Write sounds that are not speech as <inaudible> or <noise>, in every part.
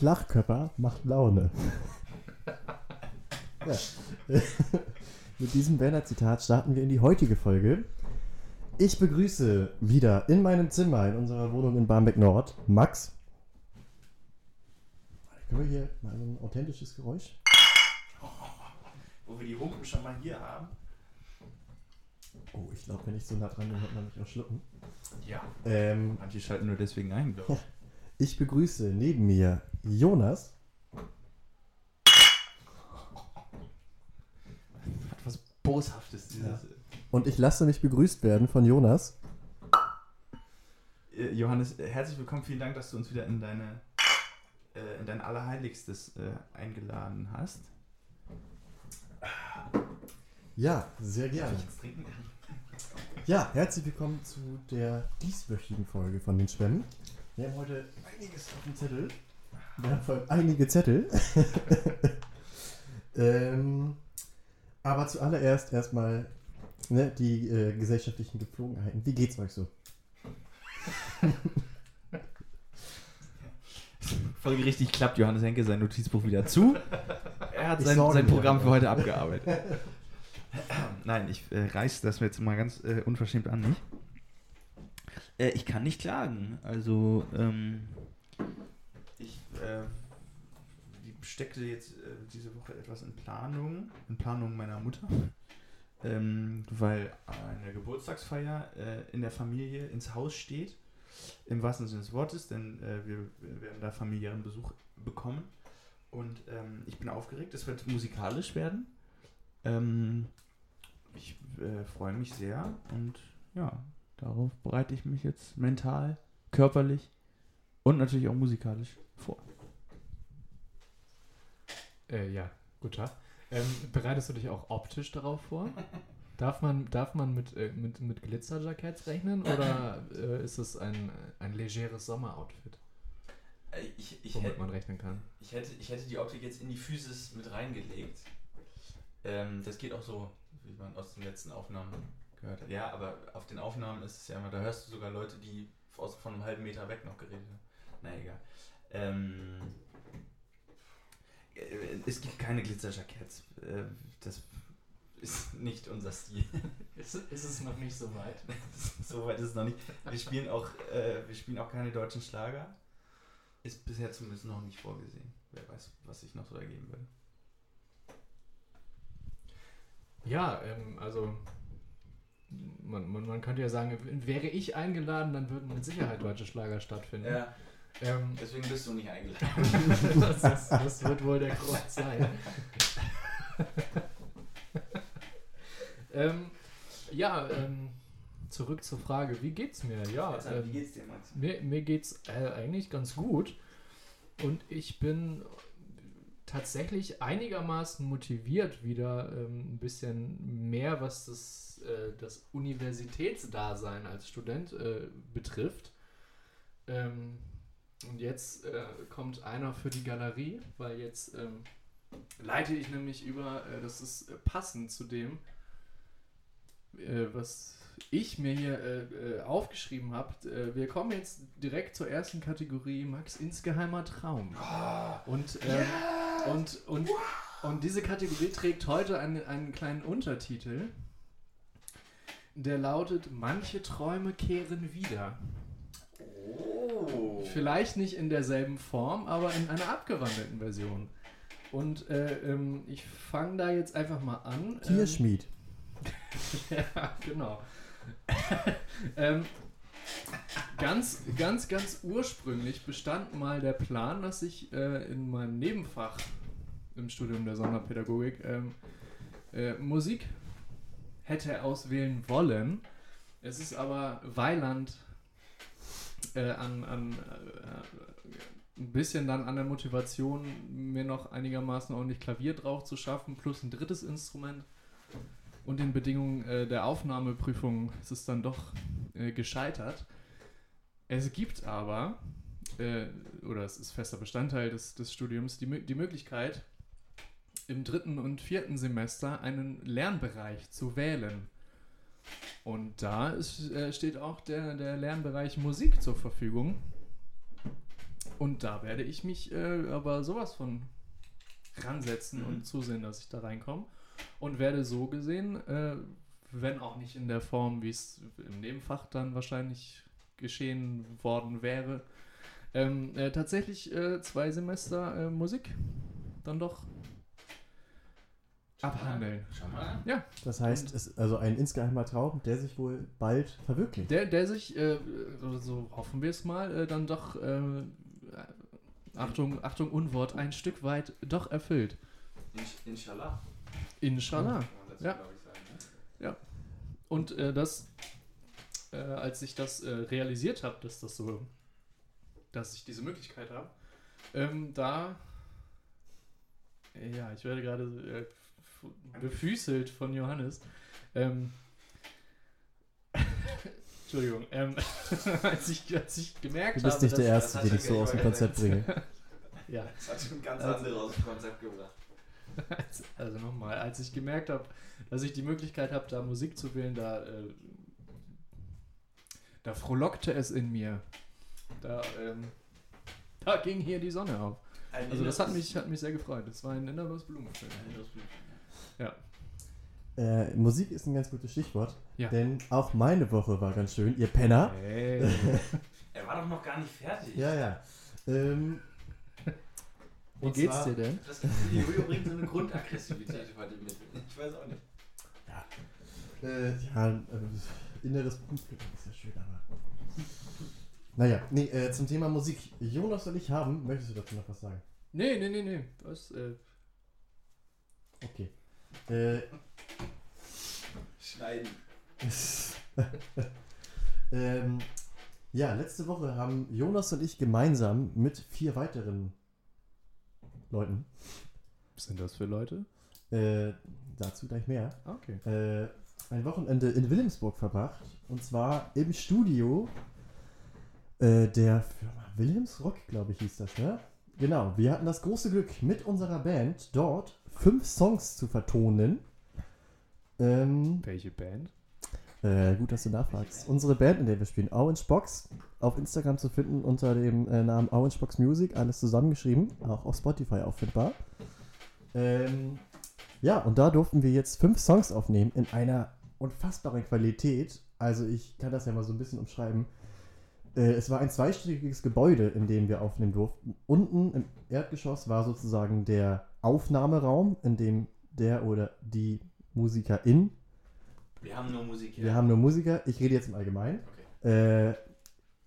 Flachkörper macht Laune. <laughs> ja. <laughs> Mit diesem Werner-Zitat starten wir in die heutige Folge. Ich begrüße wieder in meinem Zimmer in unserer Wohnung in Barmbek Nord Max. Können wir hier mal so ein authentisches Geräusch? Wo wir die Humpen schon mal hier haben. Oh, ich glaube, wenn ich so nah dran bin, hört man mich auch schlucken. Ja. Ähm, Manche schalten nur deswegen ein, glaube ich. Ich begrüße neben mir Jonas. Hat was Boshaftes, dieses. Ja. Und ich lasse mich begrüßt werden von Jonas. Äh, Johannes, äh, herzlich willkommen. Vielen Dank, dass du uns wieder in deine äh, in dein Allerheiligstes äh, eingeladen hast. Ja, sehr gerne. Darf ich jetzt trinken? Ja, herzlich willkommen zu der dieswöchigen Folge von den Schwämmen. Wir haben heute einiges auf dem Zettel. Wir haben vor allem einige Zettel. <laughs> ähm, aber zuallererst erstmal ne, die äh, gesellschaftlichen Gepflogenheiten. Wie geht's euch so? <laughs> Folge richtig klappt Johannes Henke sein Notizbuch wieder zu. Er hat sein, sein mir Programm für heute abgearbeitet. <laughs> Nein, ich äh, reiße das jetzt mal ganz äh, unverschämt an mich. Äh, ich kann nicht klagen. Also, ähm, ich äh, steckte jetzt äh, diese Woche etwas in Planung, in Planung meiner Mutter. <laughs> Ähm, weil eine Geburtstagsfeier äh, in der Familie ins Haus steht. Im wahrsten Sinne des Wortes, denn äh, wir, wir werden da familiären Besuch bekommen. Und ähm, ich bin aufgeregt, es wird musikalisch werden. Ähm, ich äh, freue mich sehr und ja, darauf bereite ich mich jetzt mental, körperlich und natürlich auch musikalisch vor. Äh, ja, gut Tag. Ähm, bereitest du dich auch optisch darauf vor? Darf man, darf man mit, äh, mit, mit Glitzerjacketts rechnen oder äh, ist es ein, ein legeres Sommeroutfit, Äh, Ich, ich, womit hätte, man rechnen kann? ich, hätte, ich hätte die Optik jetzt in die Physis mit reingelegt. Ähm, das geht auch so, wie man aus den letzten Aufnahmen gehört hat. Ja, aber auf den Aufnahmen ist es ja immer, da hörst du sogar Leute, die aus, von einem halben Meter weg noch geredet haben. Na egal. Ähm, äh, es gibt keine Glitzerjacketts. Äh, das ist nicht unser Stil. Ist, ist es noch nicht so weit? <laughs> so weit ist es noch nicht. Wir spielen auch, äh, wir spielen auch keine deutschen Schlager. Ist bisher zumindest noch nicht vorgesehen. Wer weiß, was sich noch so ergeben würde. Ja, ähm, also man, man, man könnte ja sagen, wäre ich eingeladen, dann würden mit Sicherheit deutsche Schlager stattfinden. Ähm, deswegen bist du nicht eingeladen. <laughs> das, ist, das wird wohl der Grund sein. ähm, ja, ähm, zurück zur Frage, wie geht's mir? Ja, wie ähm, geht's dir, Max? mir, mir geht's äh, eigentlich ganz gut und ich bin tatsächlich einigermaßen motiviert, wieder ähm, ein bisschen mehr, was das, äh, das Universitätsdasein als Student äh, betrifft. Ähm, und jetzt äh, kommt einer für die Galerie, weil jetzt ähm, leite ich nämlich über, äh, das ist äh, passend zu dem, äh, was ich mir hier aufgeschrieben habe. Wir kommen jetzt direkt zur ersten Kategorie, Max insgeheimer Traum. Und, ähm, und, und, und diese Kategorie trägt heute einen, einen kleinen Untertitel, der lautet, manche Träume kehren wieder. Oh. Vielleicht nicht in derselben Form, aber in einer abgewandelten Version. Und äh, ähm, ich fange da jetzt einfach mal an. Tierschmied. Ähm, <laughs> ja, genau. <laughs> ähm, ganz, ganz, ganz ursprünglich bestand mal der Plan, dass ich äh, in meinem Nebenfach im Studium der Sonderpädagogik ähm, äh, Musik hätte auswählen wollen. Es ist aber Weiland äh, an, an äh, ein bisschen dann an der Motivation, mir noch einigermaßen ordentlich Klavier drauf zu schaffen, plus ein drittes Instrument. Und den Bedingungen äh, der Aufnahmeprüfung ist es dann doch äh, gescheitert. Es gibt aber, äh, oder es ist fester Bestandteil des, des Studiums, die, die Möglichkeit, im dritten und vierten Semester einen Lernbereich zu wählen. Und da ist, äh, steht auch der, der Lernbereich Musik zur Verfügung. Und da werde ich mich äh, aber sowas von ransetzen Mhm. und zusehen, dass ich da reinkomme. Und werde so gesehen, äh, wenn auch nicht in der Form, wie es im Nebenfach dann wahrscheinlich geschehen worden wäre, ähm, äh, tatsächlich äh, zwei Semester äh, Musik dann doch abhandeln. Schau mal. Das heißt, es ist also ein insgeheimer Traum, der sich wohl bald verwirklicht. Der, der sich, äh, so hoffen wir es mal, äh, dann doch, äh, Achtung, Achtung, Unwort, ein Stück weit doch erfüllt. Inshallah. Inshallah. Ja. ne? Und äh, das, äh, als ich das äh, realisiert habe, dass das so, dass ich diese Möglichkeit habe, ähm, da, ja, ich werde gerade äh, befüßelt von Johannes. Ähm, <laughs> Entschuldigung, ähm, <laughs> als, ich, als ich gemerkt Du bist habe, nicht der Erste, das den ich so aus dem Konzept bringe. <laughs> ja, Das hat schon ganz Also- andere aus dem Konzept gebracht. Als, also nochmal, als ich gemerkt habe, dass ich die Möglichkeit habe, da Musik zu wählen, da, äh, da frohlockte es in mir. Da, ähm, da ging hier die Sonne auf. Ein Also das hat mich, hat mich sehr gefreut. Das war ein inneres Blumenfeld. Blut. Äh, Musik ist ein ganz gutes Stichwort, Ja. denn auch meine Woche war ganz schön. Ihr Penner. Hey. <laughs> Er war doch noch gar nicht fertig. Ja, ja. Ähm, Wie und geht's zwar- dir denn? Das Jojo bringt so eine Grundaggressivität bei dem mit. Ich weiß auch nicht. Äh, ja, äh, inneres Blutglück ist ja schön, aber. Naja, nee, äh, zum Thema Musik. Jonas soll ich haben. Möchtest du dazu noch was sagen? Nee, nee, nee, nee. Das, äh, Okay. Äh, Schneiden. <laughs> ähm, ja, letzte Woche haben Jonas und ich gemeinsam mit vier weiteren Leuten, was sind das für Leute? äh, dazu gleich mehr, Ah, Okay. äh, ein Wochenende in Wilhelmsburg verbracht. Und zwar im Studio äh, der Firma Wilhelms Rock, glaube ich, hieß das, ne? Genau, wir hatten das große Glück, mit unserer Band dort fünf Songs zu vertonen. Ähm, Welche Band? äh, gut, dass du nachfragst. Unsere Band, in der wir spielen, Orange Box, auf Instagram zu finden unter dem äh, Namen Orange Box Music, alles zusammengeschrieben, auch auf Spotify auffindbar. Ähm, ja, und da durften wir jetzt fünf Songs aufnehmen in einer unfassbaren Qualität. Also ich kann das ja mal so ein bisschen umschreiben. Äh, es war ein zweistöckiges Gebäude, in dem wir aufnehmen durften. Unten im Erdgeschoss war sozusagen der Aufnahmeraum, in dem der oder die Musikerin Wir haben nur Musik hier. wir haben nur Musiker, ich rede jetzt im Allgemeinen, äh,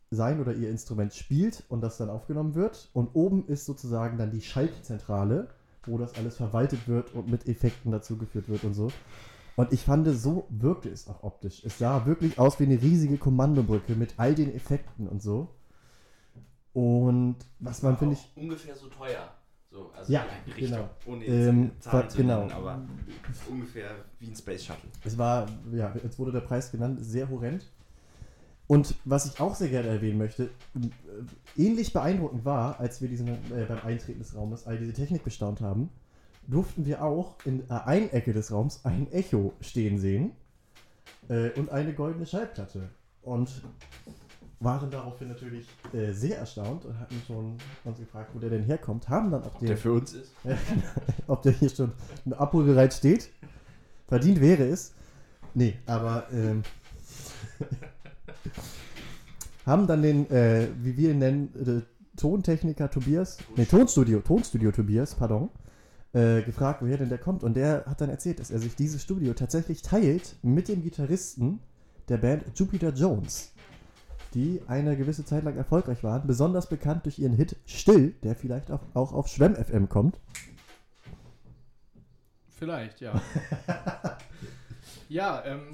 sein oder ihr Instrument spielt und das dann aufgenommen wird. Und oben ist sozusagen dann die Schaltzentrale, wo das alles verwaltet wird und mit Effekten dazugeführt wird und so. Und ich fand, so wirkte es auch optisch. Es sah wirklich aus wie eine riesige Kommandobrücke mit all den Effekten und so. Und was man, finde ich, Ungefähr so teuer. So, also Ja, Richtung. genau. Ohne Ähm, Zahlen zu genau. nennen, aber ungefähr wie ein Space Shuttle. Es war, ja, jetzt wurde der Preis genannt, sehr horrend. Und was ich auch sehr gerne erwähnen möchte, äh, ähnlich beeindruckend war, als wir diesen, äh, beim Eintreten des Raumes all diese Technik bestaunt haben, durften wir auch in äh, einer Ecke des Raums ein Echo stehen sehen äh, und eine goldene Schallplatte. Und waren daraufhin natürlich äh, sehr erstaunt und hatten schon uns gefragt, wo der denn herkommt, haben dann auch den, für uns ist. <laughs> ob der hier schon abholbereit steht. Verdient wäre es. Nee, aber ähm, <laughs> haben dann den, äh, wie wir ihn nennen, äh, Tontechniker Tobias, nee, Tonstudio, Tonstudio Tobias, pardon, äh, gefragt, woher denn der kommt. Und der hat dann erzählt, dass er sich dieses Studio tatsächlich teilt mit dem Gitarristen der Band Jupiter Jones, die eine gewisse Zeit lang erfolgreich waren, besonders bekannt durch ihren Hit Still, der vielleicht auch, auch auf Schwemm FM kommt. Vielleicht, ja. <laughs> ja, ähm,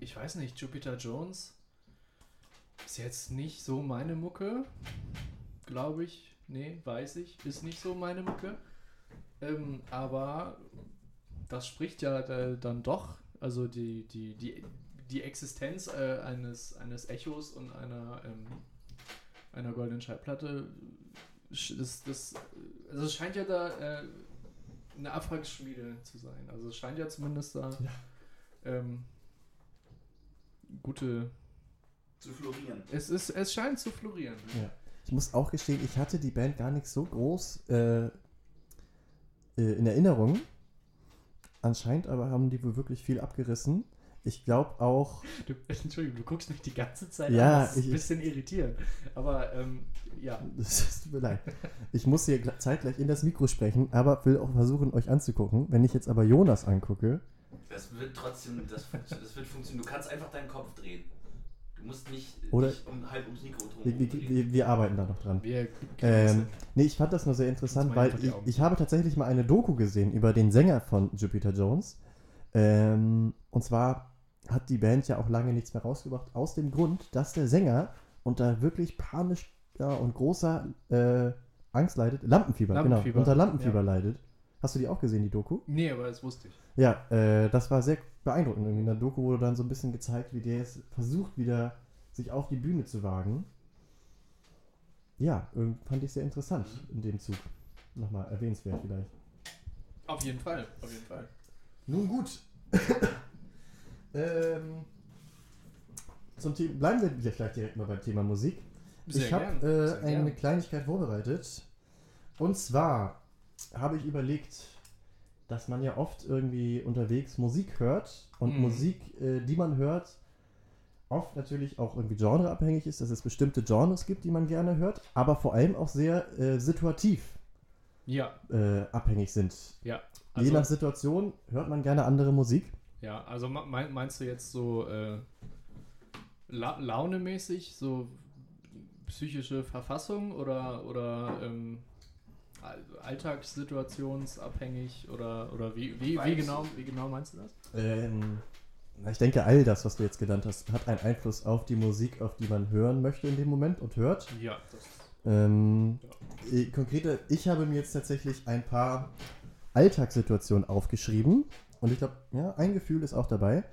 ich weiß nicht, Jupiter Jones ist jetzt nicht so meine Mucke, glaube ich. Nee, weiß ich, ist nicht so meine Mucke. Ähm, aber das spricht ja äh, dann doch, also die, die, die, die Existenz äh, eines, eines Echos und einer, ähm, einer goldenen Schallplatte, sch- das, das, also es scheint ja da äh, eine Abwrackschmiede zu sein. Also es scheint ja zumindest da Ja. ähm, gute. Zu florieren. Es ist, es scheint zu florieren. Ja. Ich muss auch gestehen, ich hatte die Band gar nicht so groß äh, in Erinnerung. Anscheinend aber haben die wohl wirklich viel abgerissen. Ich glaube auch, Du, <laughs> Entschuldigung, du guckst mich die ganze Zeit Ja, an. Das ist ich- ein bisschen irritierend. Aber ähm, ja. <laughs> es tut mir leid. Ich muss hier gl- zeitgleich in das Mikro sprechen, aber will auch versuchen, euch anzugucken. Wenn ich jetzt aber Jonas angucke, Das wird trotzdem, das, das wird funktionieren. Du kannst einfach deinen Kopf drehen. Du musst nicht Oder- dich um, halb ums Mikro drum wir, wir, wir, wir arbeiten da noch dran. Wir Ähm, nee, ich fand das nur sehr interessant, weil ich, ich habe tatsächlich mal eine Doku gesehen über den Sänger von Jupiter Jones. Ähm, und zwar hat die Band ja auch lange nichts mehr rausgebracht, aus dem Grund, dass der Sänger unter wirklich panisch ja, und großer äh, Angst leidet. Lampenfieber, Lampenfieber, genau. Unter Lampenfieber ja. leidet. Hast du die auch gesehen, die Doku? nee, aber das wusste ich. Ja, äh, das war sehr beeindruckend. Irgendwie in der Doku wurde dann so ein bisschen gezeigt, wie der es versucht, wieder sich auf die Bühne zu wagen. Ja, fand ich sehr interessant in dem Zug. Nochmal erwähnenswert vielleicht. Auf jeden Fall, auf jeden Fall. Nun gut. <laughs> ähm, zum Thema, bleiben wir wieder gleich direkt mal beim Thema Musik. Sehr ich habe äh, eine gern. Kleinigkeit vorbereitet. Und zwar habe ich überlegt, dass man ja oft irgendwie unterwegs Musik hört und Mhm. Musik, äh, die man hört, oft natürlich auch irgendwie genreabhängig ist, dass es bestimmte Genres gibt, die man gerne hört, aber vor allem auch sehr äh, situativ Ja, äh, abhängig sind. ja. Je nach Also, Situation hört man gerne andere Musik. ja, also me- mein- meinst du jetzt so äh, la launemäßig, so psychische Verfassung oder, oder ähm, alltagssituationsabhängig oder, oder wie, wie, wie, genau, wie genau meinst du das? Ähm, ich denke, all das, was du jetzt genannt hast, hat einen Einfluss auf die Musik, auf die man hören möchte in dem Moment und hört. Ja, das Ähm, äh, konkreter, ich habe mir jetzt tatsächlich ein paar Alltagssituationen aufgeschrieben und ich glaube, ja, ein Gefühl ist auch dabei.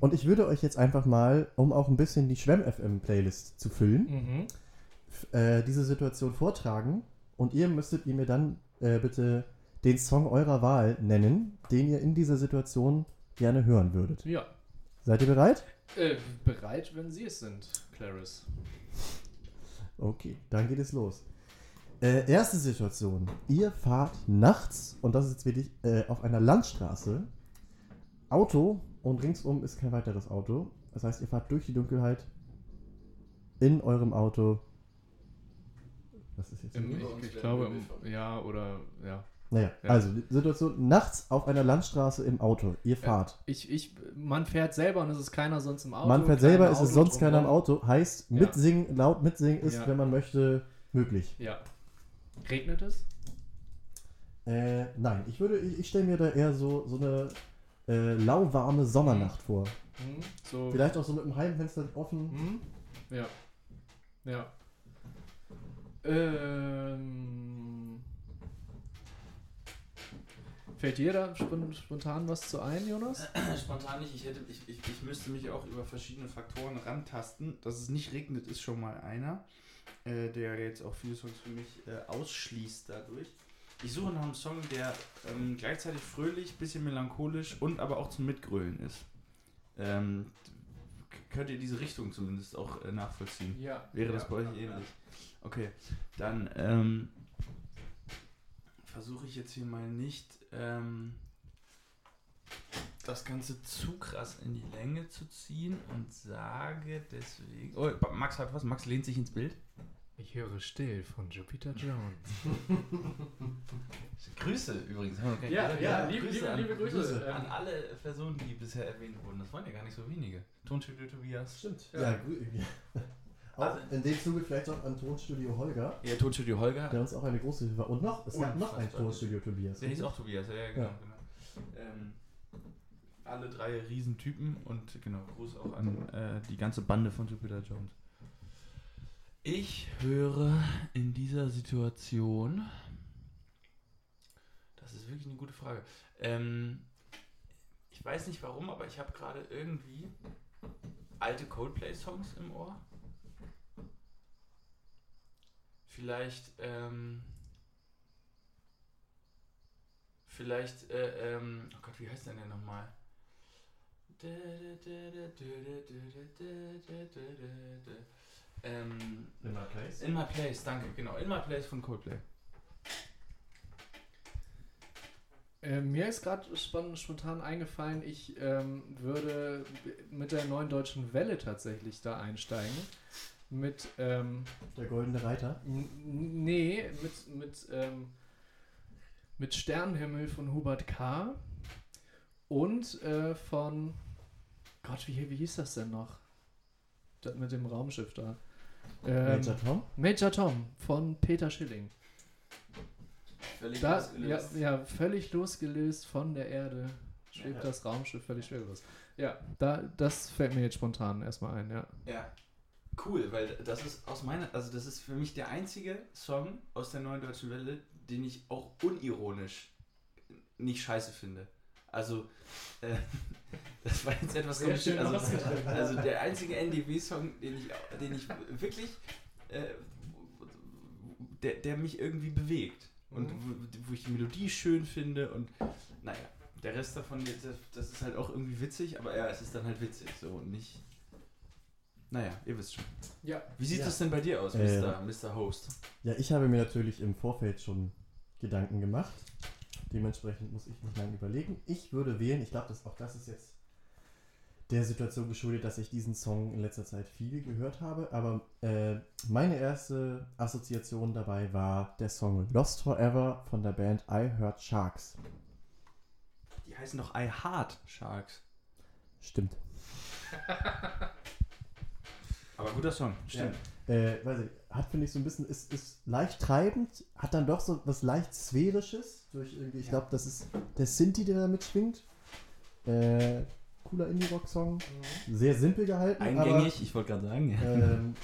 Und ich würde euch jetzt einfach mal, um auch ein bisschen die Schwemm-FM-Playlist zu füllen, mhm. äh, diese Situation vortragen und ihr müsstet ihr mir dann äh, bitte den Song eurer Wahl nennen, den ihr in dieser Situation gerne hören würdet. Ja. Seid ihr bereit? Äh, bereit, wenn Sie es sind, Clarice. Okay, dann geht es los. Äh, erste Situation. Ihr fahrt nachts, und das ist jetzt wirklich äh, auf einer Landstraße, Auto und ringsum ist kein weiteres Auto. Das heißt, ihr fahrt durch die Dunkelheit in eurem Auto. Was ist jetzt? Im, ich, ich glaube, im, ja, oder, ja. Naja, Ja. also die Situation nachts auf einer Landstraße im Auto. Ihr fahrt. Ich, ich, man fährt selber und es ist keiner sonst im Auto. Man fährt selber, es ist sonst keiner im. Auto. Heißt, Ja. mitsingen, laut mitsingen ist, Ja. wenn man möchte, möglich. Ja. Regnet es? Äh, nein, ich würde, ich, ich stelle mir da eher so, so eine äh, lauwarme Sommernacht vor. Hm? So. Vielleicht auch so mit dem Heimfenster offen. Hm? Ja. Ja. Ähm. Fällt dir da spon- spontan was zu ein, Jonas? <clears throat> Spontan nicht, ich, hätte, ich, ich, ich müsste mich auch über verschiedene Faktoren rantasten. Dass es nicht regnet, ist schon mal einer, äh, der jetzt auch viele Songs für mich äh, ausschließt dadurch. Ich suche nach einem Song, der ähm, gleichzeitig fröhlich, bisschen melancholisch und aber auch zum Mitgrölen ist. Ähm, könnt ihr diese Richtung zumindest auch äh, nachvollziehen? Ja. Wäre das bei euch ähnlich? Okay, dann ähm, versuche ich jetzt hier mal nicht ähm, das Ganze zu krass in die Länge zu ziehen und sage deswegen. Oh, Max hat was. Max lehnt sich ins Bild. Ich höre still von Jupiter Jones. <laughs> Grüße übrigens. Ja, gesagt. ja, liebe- liebe- an, liebe Grüße. Ähm, an alle Personen, die bisher erwähnt wurden. Das waren ja gar nicht so wenige. Tonstudio Tobias. Stimmt. Ja. Ja, Auch in dem Zuge vielleicht auch an Tonstudio Holger, Ja, Tonstudio Holger. der uns auch eine große Hilfe war. Und noch, es gab noch ein. Tonstudio Tobias. Der hieß auch Tobias, ja, ja genau. Ja. genau. Ähm, alle drei Riesentypen und genau, Gruß auch an äh, die ganze Bande von Jupiter Jones. Ich höre in dieser Situation. Das ist wirklich eine gute Frage. Ähm, ich weiß nicht warum, aber ich habe gerade irgendwie alte Coldplay-Songs im Ohr. Vielleicht, ähm, Vielleicht, äh, ähm, oh Gott, wie heißt der denn nochmal? Ähm, In my place. In My Place, danke, genau. In My Place von Coldplay. Äh, mir ist gerade spontan, spontan eingefallen, ich ähm, würde mit der neuen deutschen Welle tatsächlich da einsteigen. Mit, ähm, Der goldene Reiter. nee, mit, mit, ähm, mit Sternenhimmel von Hubert K. Und äh, von, Gott, wie, wie hieß das denn noch? Das mit dem Raumschiff da. Ähm, Major Tom. Major Tom von Peter Schilling. Völlig Da, ja, losgelöst. ja, völlig losgelöst von der Erde schwebt Ja. das Raumschiff völlig schwerelos. Ja, da, das fällt mir jetzt spontan erstmal ein, ja. Ja. Cool, weil das ist aus meiner, also das ist für mich der einzige Song aus der neuen deutschen Welle, den ich auch unironisch nicht scheiße finde. Also, äh, <laughs> das war jetzt etwas komisch. schön Also, also der einzige NDW-Song, den ich, den ich wirklich, äh, der, der mich irgendwie bewegt. Und Mhm. wo, wo ich die Melodie schön finde und naja, der Rest davon, das ist halt auch irgendwie witzig, aber ja, es ist dann halt witzig so und nicht. Naja, ihr wisst schon. Ja, Wie sieht Ja. das denn bei dir aus, Äh, Mr. Mr. Host? Ja, ich habe mir natürlich im Vorfeld schon Gedanken gemacht. Dementsprechend muss ich nicht lange überlegen. Ich würde wählen, ich glaube, dass auch das ist jetzt der Situation geschuldet, dass ich diesen Song in letzter Zeit viel gehört habe. Aber äh, meine erste Assoziation dabei war der Song Lost Forever von der Band I Heard Sharks. Die heißen doch I Heart Sharks. Stimmt. <laughs> Aber guter Song, stimmt. Äh, weiß ich, hat, finde ich, so ein bisschen, ist, ist leicht treibend, hat dann doch so was leicht Sphärisches. Durch irgendwie, ich glaube, das ist der Sinti, der da mitschwingt. Äh, cooler Indie-Rock-Song. Sehr simpel gehalten. Eingängig, ich wollte gerade sagen. Aber, ähm,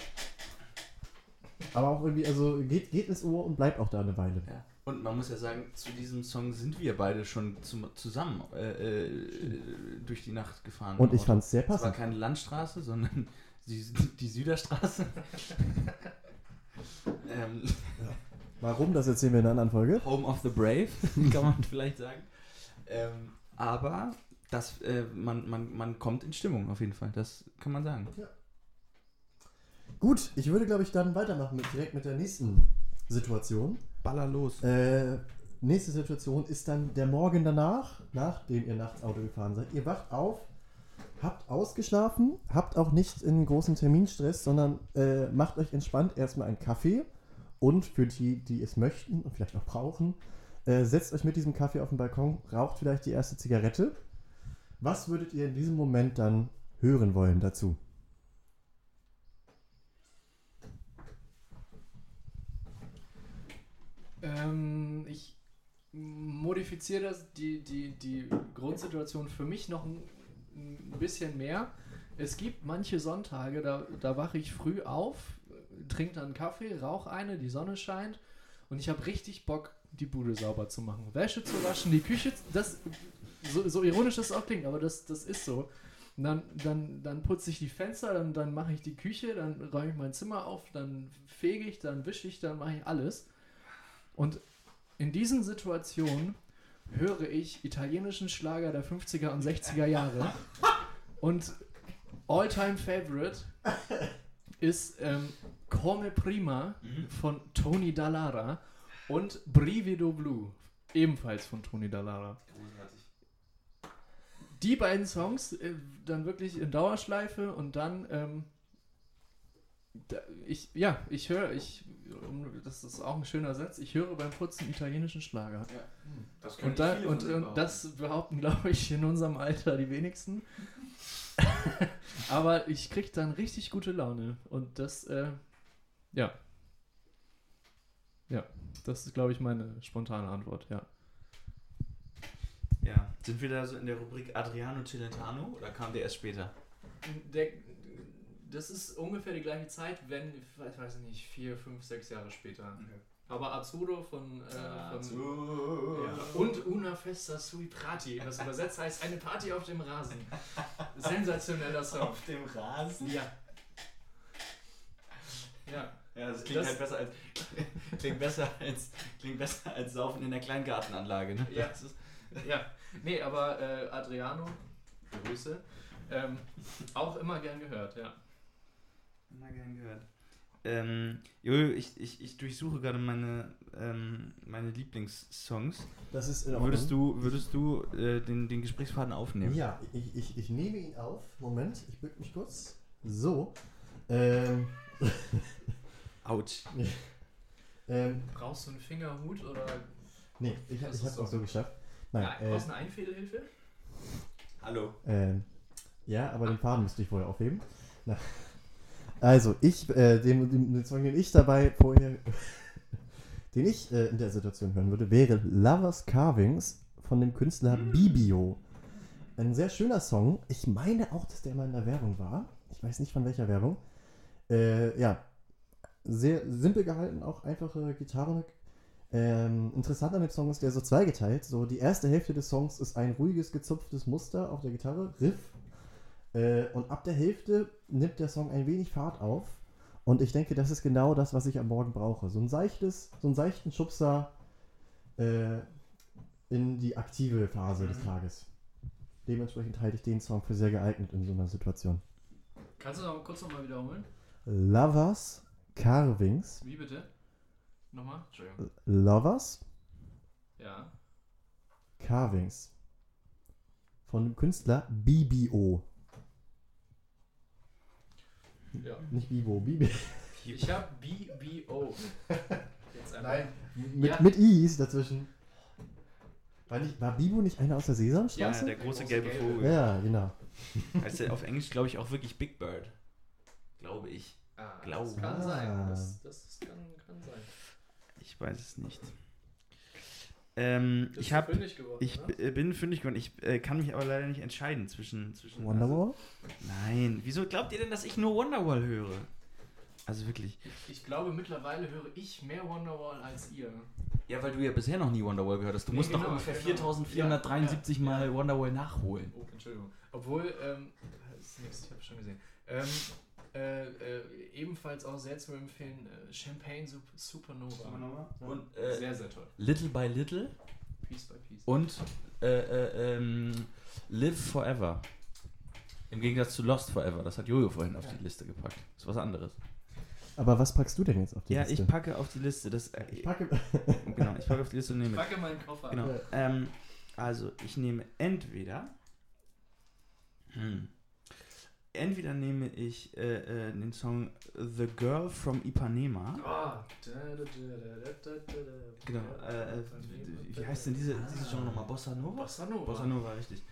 aber auch irgendwie, also geht, geht ins Ohr und bleibt auch da eine Weile. Ja. Und man muss ja sagen, zu diesem Song sind wir beide schon zum, zusammen äh, äh, durch die Nacht gefahren. Und ich fand es sehr Es war passend. keine Landstraße, sondern die, die Süderstraße. <laughs> ähm, Warum, das erzählen wir in einer anderen Folge. Home of the Brave, <laughs> kann man vielleicht sagen. Ähm, aber das, äh, man, man, man kommt in Stimmung auf jeden Fall, das kann man sagen. Gut, ich würde, glaube ich, dann weitermachen mit, direkt mit der nächsten Situation. Baller los. Äh, nächste Situation ist dann der Morgen danach, nachdem ihr nachts Auto gefahren seid. Ihr wacht auf, habt ausgeschlafen, habt auch nicht in großen Terminstress, sondern äh, macht euch entspannt erstmal einen Kaffee und für die, die es möchten und vielleicht auch brauchen, äh, setzt euch mit diesem Kaffee auf den Balkon, raucht vielleicht die erste Zigarette. Was würdet ihr in diesem Moment dann hören wollen dazu? Ähm, ich modifiziere das, die, die, die Grundsituation für mich noch ein, ein bisschen mehr. Es gibt manche Sonntage, da, da wache ich früh auf, trinke dann Kaffee, rauche eine, die Sonne scheint und ich habe richtig Bock, die Bude sauber zu machen. Wäsche zu waschen, die Küche, das, so, so ironisch das auch klingt, aber das, das ist so. Dann, dann, dann putze ich die Fenster, dann, dann mache ich die Küche, dann räume ich mein Zimmer auf, dann fege ich, dann wische ich, dann mache ich alles. Und in diesen Situationen höre ich italienischen Schlager der 50er und 60er Jahre. Und All-Time Favorite ist ähm, Come Prima von Tony Dallara und Brivido Blue, ebenfalls von Tony Dallara. Die beiden Songs äh, dann wirklich in Dauerschleife und dann, ähm, ich, ja, ich höre, ich, das ist auch ein schöner Satz, ich höre beim Putzen italienischen Schlager. Das Und, da, und, und das behaupten, glaube ich, in unserem Alter die wenigsten. <laughs> Aber ich krieg dann richtig gute Laune. Und das, äh, ja. Ja, das ist, glaube ich, meine spontane Antwort, ja. Ja. Sind wir da so in der Rubrik Adriano Celentano oder kam der erst später? Der, das ist ungefähr die gleiche Zeit, wenn, ich weiß- nicht, vier, fünf, sechs Jahre später. Aber Azzurro von, äh, von ja. und Una Festa Sui Prati, was übersetzt heißt eine Party auf dem Rasen. Sensationeller Song. dem Rasen? Ja. Ja. Ja, das klingt Das- halt besser als klingt besser als klingt besser als Saufen in der Kleingartenanlage, ne? Ja. Das ist, Ja. Nee, aber äh, Adriano, Grüße, ähm, auch immer gern gehört, ja. Immer gern gehört. Ähm, Jojo, ich, ich, ich durchsuche gerade meine, ähm, meine Lieblingssongs. Das ist in Ordnung. Würdest du, würdest du äh, den, den Gesprächsfaden aufnehmen? Ja, ich, ich, ich nehme ihn auf. Moment, ich bück mich kurz. So. Ähm, <laughs> Autsch. <laughs> ähm, Brauchst du einen Fingerhut oder. nee, ich, ich ist hab's auch so. so geschafft. Nein, Ja, äh, brauchst du eine Einfädelhilfe? Hallo. Ähm, ja, aber den Faden müsste ich vorher aufheben. Na. Also, ich, äh, den, den, den Song, den ich dabei vorher, <laughs> den ich äh, in der Situation hören würde, wäre Lovers Carvings von dem Künstler Bibio. Ein sehr schöner Song. Ich meine auch, dass der mal in der Werbung war. Ich weiß nicht von welcher Werbung. Äh, ja, sehr simpel gehalten, auch einfache Gitarre. Ähm, interessant an dem Song ist der so zweigeteilt. So die erste Hälfte des Songs ist ein ruhiges gezupftes Muster auf der Gitarre, Riff. Äh, und ab der Hälfte nimmt der Song ein wenig Fahrt auf. Und ich denke, das ist genau das, was ich am Morgen brauche. So ein seichtes, so einen seichten Schubser äh, in die aktive Phase des Tages. Dementsprechend halte ich den Song für sehr geeignet in so einer Situation. Kannst du noch kurz nochmal wiederholen? Lovers Carvings. Wie bitte? Nochmal? Entschuldigung. Lovers Ja. Carvings. Von dem Künstler BBO. Ja. Nicht Bibo, Bibi. Ich habe BBO. Jetzt einfach. Mit, Ja. mit I's dazwischen. War, nicht, war Bibo nicht einer aus der Ja, Sesamstraße? der große große gelbe gelbe. Vogel. Ja, genau. Heißt der auf Englisch, glaube ich, auch wirklich Big Bird. Glaube ich. Ah, Glaube. Das kann Ah. sein. Das, das, das kann, kann sein. Ich weiß es nicht. Ähm, Bist ich fündig geworden, Ich oder? b- äh, bin fündig geworden. Ich äh, kann mich aber leider nicht entscheiden zwischen. zwischen Wonderwall? Also, nein. Wieso glaubt ihr denn, dass ich nur Wonderwall höre? Also wirklich. Ich glaube, mittlerweile höre ich mehr Wonderwall als ihr. Ja, weil du ja bisher noch nie Wonderwall gehört hast. Du Nee, musst noch genau, ungefähr genau. 4473 Ja, ja. Mal Wonderwall nachholen. Oh, Entschuldigung. Obwohl, ähm, das ist nichts, ich habe schon gesehen. Ähm, äh, äh, ebenfalls auch sehr zu empfehlen, äh, Champagne Sup Supernova. Und äh, sehr, sehr toll. Little by Little Piece by Piece. und äh, äh, ähm, Live Forever. Im Gegensatz zu Lost Forever. Das hat Jojo vorhin auf Ja. die Liste gepackt. Das ist was anderes. Aber was packst du denn jetzt auf die ja, Liste? ich packe auf die Liste. Das, äh, Ich packe. <laughs> genau, ich packe auf die Liste und nehme Ich packe meinen Koffer. Genau. Ja. Ähm, also, ich nehme entweder. Hm, entweder nehme ich äh, äh, den Song The Girl from Ipanema. Da. Genau. Äh, äh, wie heißt denn diese, diese Genre nochmal? Bossa Nova? Bossa Nova. Bossa Nova, richtig.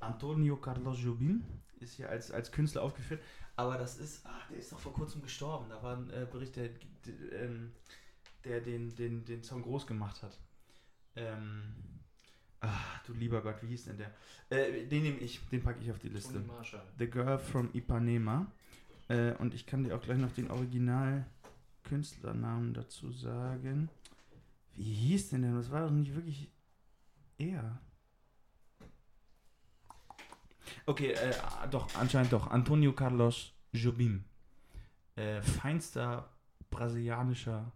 Antonio Carlos Jobim ist hier als, als Künstler aufgeführt. Aber das ist, ach, der ist doch vor kurzem gestorben. Da war ein äh, Bericht, der, der, ähm, der den, den, den Song groß gemacht hat. Ähm, ach, du lieber Gott, wie hieß denn der? Äh, den nehme ich, den packe ich auf die Liste. The Girl from Ipanema. Äh, und ich kann dir auch gleich noch den Original-Künstlernamen dazu sagen. Wie hieß denn der? Das war doch nicht wirklich er. Okay, äh, doch, anscheinend doch. Antonio Carlos Jobim. Äh, feinster brasilianischer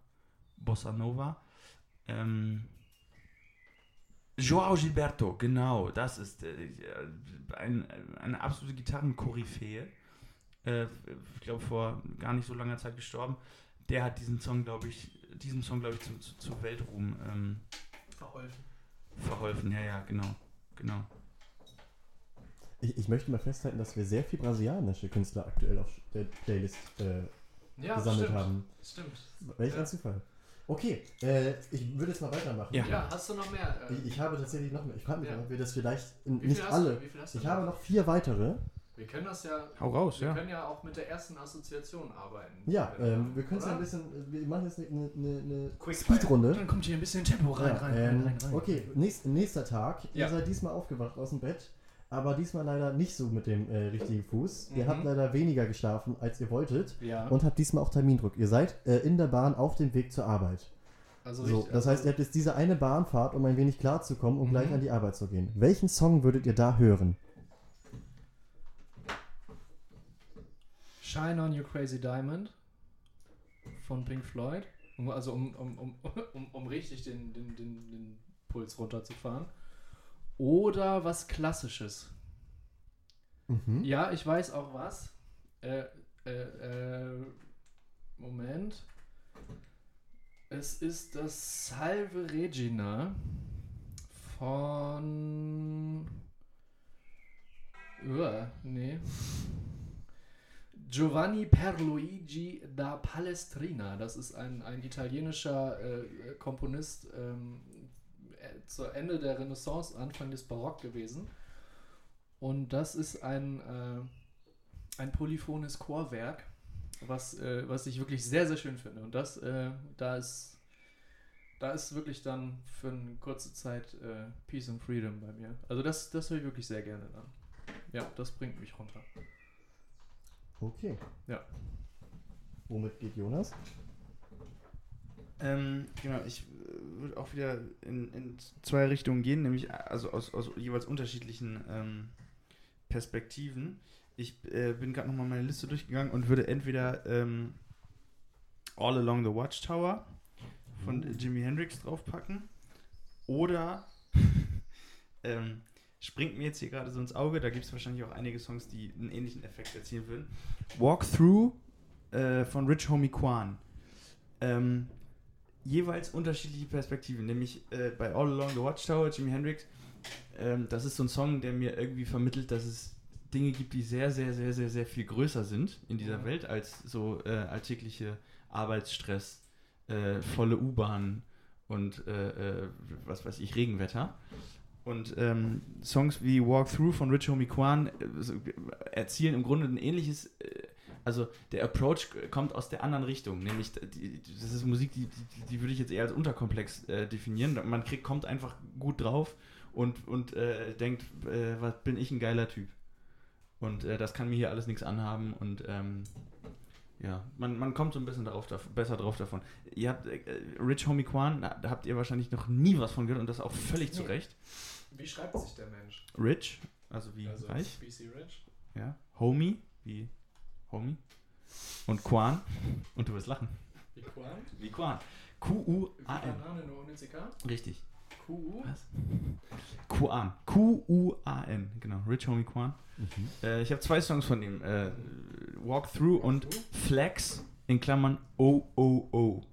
Bossa Nova. Ähm, Joao Gilberto, genau, das ist äh, ein, eine absolute Gitarrenkoryphäe. Äh, ich glaube, vor gar nicht so langer Zeit gestorben. Der hat diesen Song, glaube ich, diesem Song, glaube ich, zu, zu, zu Weltruhm ähm, Verholfen. verholfen. Ja, ja, genau. Genau. Ich, ich möchte mal festhalten, dass wir sehr viel brasilianische Künstler aktuell auf der Playlist äh, Ja, gesammelt stimmt. haben. Stimmt. Welch Ja. ein Zufall. Okay, äh, ich würde jetzt mal weitermachen. Ja. Ja, hast du noch mehr? äh, Ich, ich habe tatsächlich noch mehr. Ich frage mich, Ja. ob wir das vielleicht in, wie viel nicht hast alle. Du, wie viel hast du Ich noch? habe noch vier weitere. Wir können das ja. Hau raus, wir ja. können ja auch mit der ersten Assoziation arbeiten. Ja, ähm, wir können es ja ein bisschen. Wir machen jetzt eine, eine, eine. Speedrunde. Dann kommt hier ein bisschen Tempo rein, Ja, rein, ähm, rein, rein, rein. Okay, nächst, nächster Tag. Ja. Ihr seid diesmal aufgewacht aus dem Bett, aber diesmal leider nicht so mit dem äh, richtigen Fuß. Ihr Mhm. habt leider weniger geschlafen, als ihr wolltet Ja. und habt diesmal auch Termindruck. Ihr seid äh, in der Bahn auf dem Weg zur Arbeit. also So, richtig, das heißt, ihr habt jetzt diese eine Bahnfahrt, um ein wenig klarzukommen, um Mhm. gleich an die Arbeit zu gehen. Welchen Song würdet ihr da hören? Shine on Your Crazy Diamond von Pink Floyd. Also um, um, um, <laughs> um, um richtig den, den, den, den Puls runterzufahren. Oder was Klassisches. Mhm. Ja, ich weiß auch was. Äh, äh, äh, Moment. Es ist das Salve Regina von. Uah, nee. Giovanni Perluigi da Palestrina. Das ist ein, ein italienischer äh, Komponist ähm, äh, zu Ende der Renaissance, Anfang des Barock gewesen. Und das ist ein, äh, ein polyphones Chorwerk, was, äh, was ich wirklich sehr, sehr schön finde. Und das, äh, da ist da ist wirklich dann für eine kurze Zeit äh, Peace and Freedom bei mir. Also das, das höre ich wirklich sehr gerne dann. Ja, das bringt mich runter. Okay. Ja. Womit geht Jonas? Ähm, genau, ich äh, würde auch wieder in, in zwei Richtungen gehen, nämlich äh, also aus, aus jeweils unterschiedlichen ähm, Perspektiven. Ich äh, bin gerade nochmal meine Liste durchgegangen und würde entweder ähm, All Along the Watchtower von Jimi Hendrix draufpacken oder <laughs> ähm, springt mir jetzt hier gerade so ins Auge, da gibt es wahrscheinlich auch einige Songs, die einen ähnlichen Effekt erzielen würden. Walk Through äh, von Rich Homie Quan. Ähm, jeweils unterschiedliche Perspektiven, nämlich äh, bei All Along the Watchtower, Jimi Hendrix, ähm, das ist so ein Song, der mir irgendwie vermittelt, dass es Dinge gibt, die sehr, sehr, sehr, sehr, sehr viel größer sind in dieser Ja. Welt als so äh, alltägliche Arbeitsstress, äh, volle U-Bahn und äh, äh, was weiß ich, Regenwetter. Und ähm, Songs wie Walk Through von Rich Homie Quan äh, erzielen im Grunde ein ähnliches, äh, also der Approach kommt aus der anderen Richtung, nämlich die, das ist Musik, die, die, die würde ich jetzt eher als unterkomplex äh, definieren. Man kriegt, kommt einfach gut drauf und, und äh, denkt, äh, was bin ich ein geiler Typ. Und äh, das kann mir hier alles nichts anhaben und ähm, ja, man, man kommt so ein bisschen darauf, dav- besser drauf davon. Ihr habt äh, Rich Homie Quan, da habt ihr wahrscheinlich noch nie was von gehört und das auch völlig zu Nee. Recht. Wie schreibt sich der Mensch? Rich, also wie Also reich, BC Rich. ja. Homie, wie Homie. Und Quan, und du wirst lachen, Wie Quan? wie Quan. Q-U-A-N. Banane nur ohne CK? Richtig. QU? Was? Quan. Q-U-A-N, genau. Rich Homie Quan. Mhm. Äh, ich habe zwei Songs von ihm. Äh, Walk Through und Through? Flex in Klammern O-O-O.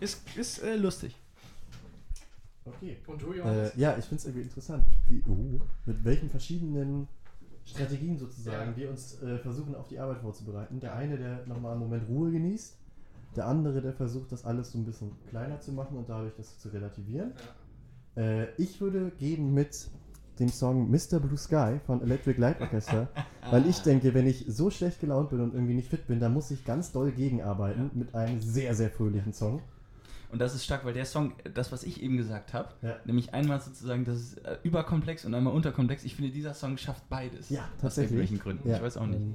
Ist, ist äh, lustig. Okay. Und du, Johannes? Äh, ja, ich finde es irgendwie interessant, wie, oh, mit welchen verschiedenen Strategien sozusagen Ja. wir uns äh, versuchen auf die Arbeit vorzubereiten. Der eine, der nochmal einen Moment Ruhe genießt, der andere, der versucht, das alles so ein bisschen kleiner zu machen und dadurch das zu relativieren. Ja. Äh, ich würde gehen mit dem Song Mr. Blue Sky von Electric Light Orchestra, <laughs> weil ich denke, wenn ich so schlecht gelaunt bin und irgendwie nicht fit bin, dann muss ich ganz doll gegenarbeiten mit einem sehr, sehr fröhlichen Song. Und das ist stark, weil der Song, das, was ich eben gesagt habe, Ja. nämlich einmal sozusagen, das ist äh, überkomplex und einmal unterkomplex. Ich finde, dieser Song schafft beides. Ja, Aus tatsächlich. irgendwelchen Gründen. Ja. Ich weiß auch nicht. Ähm,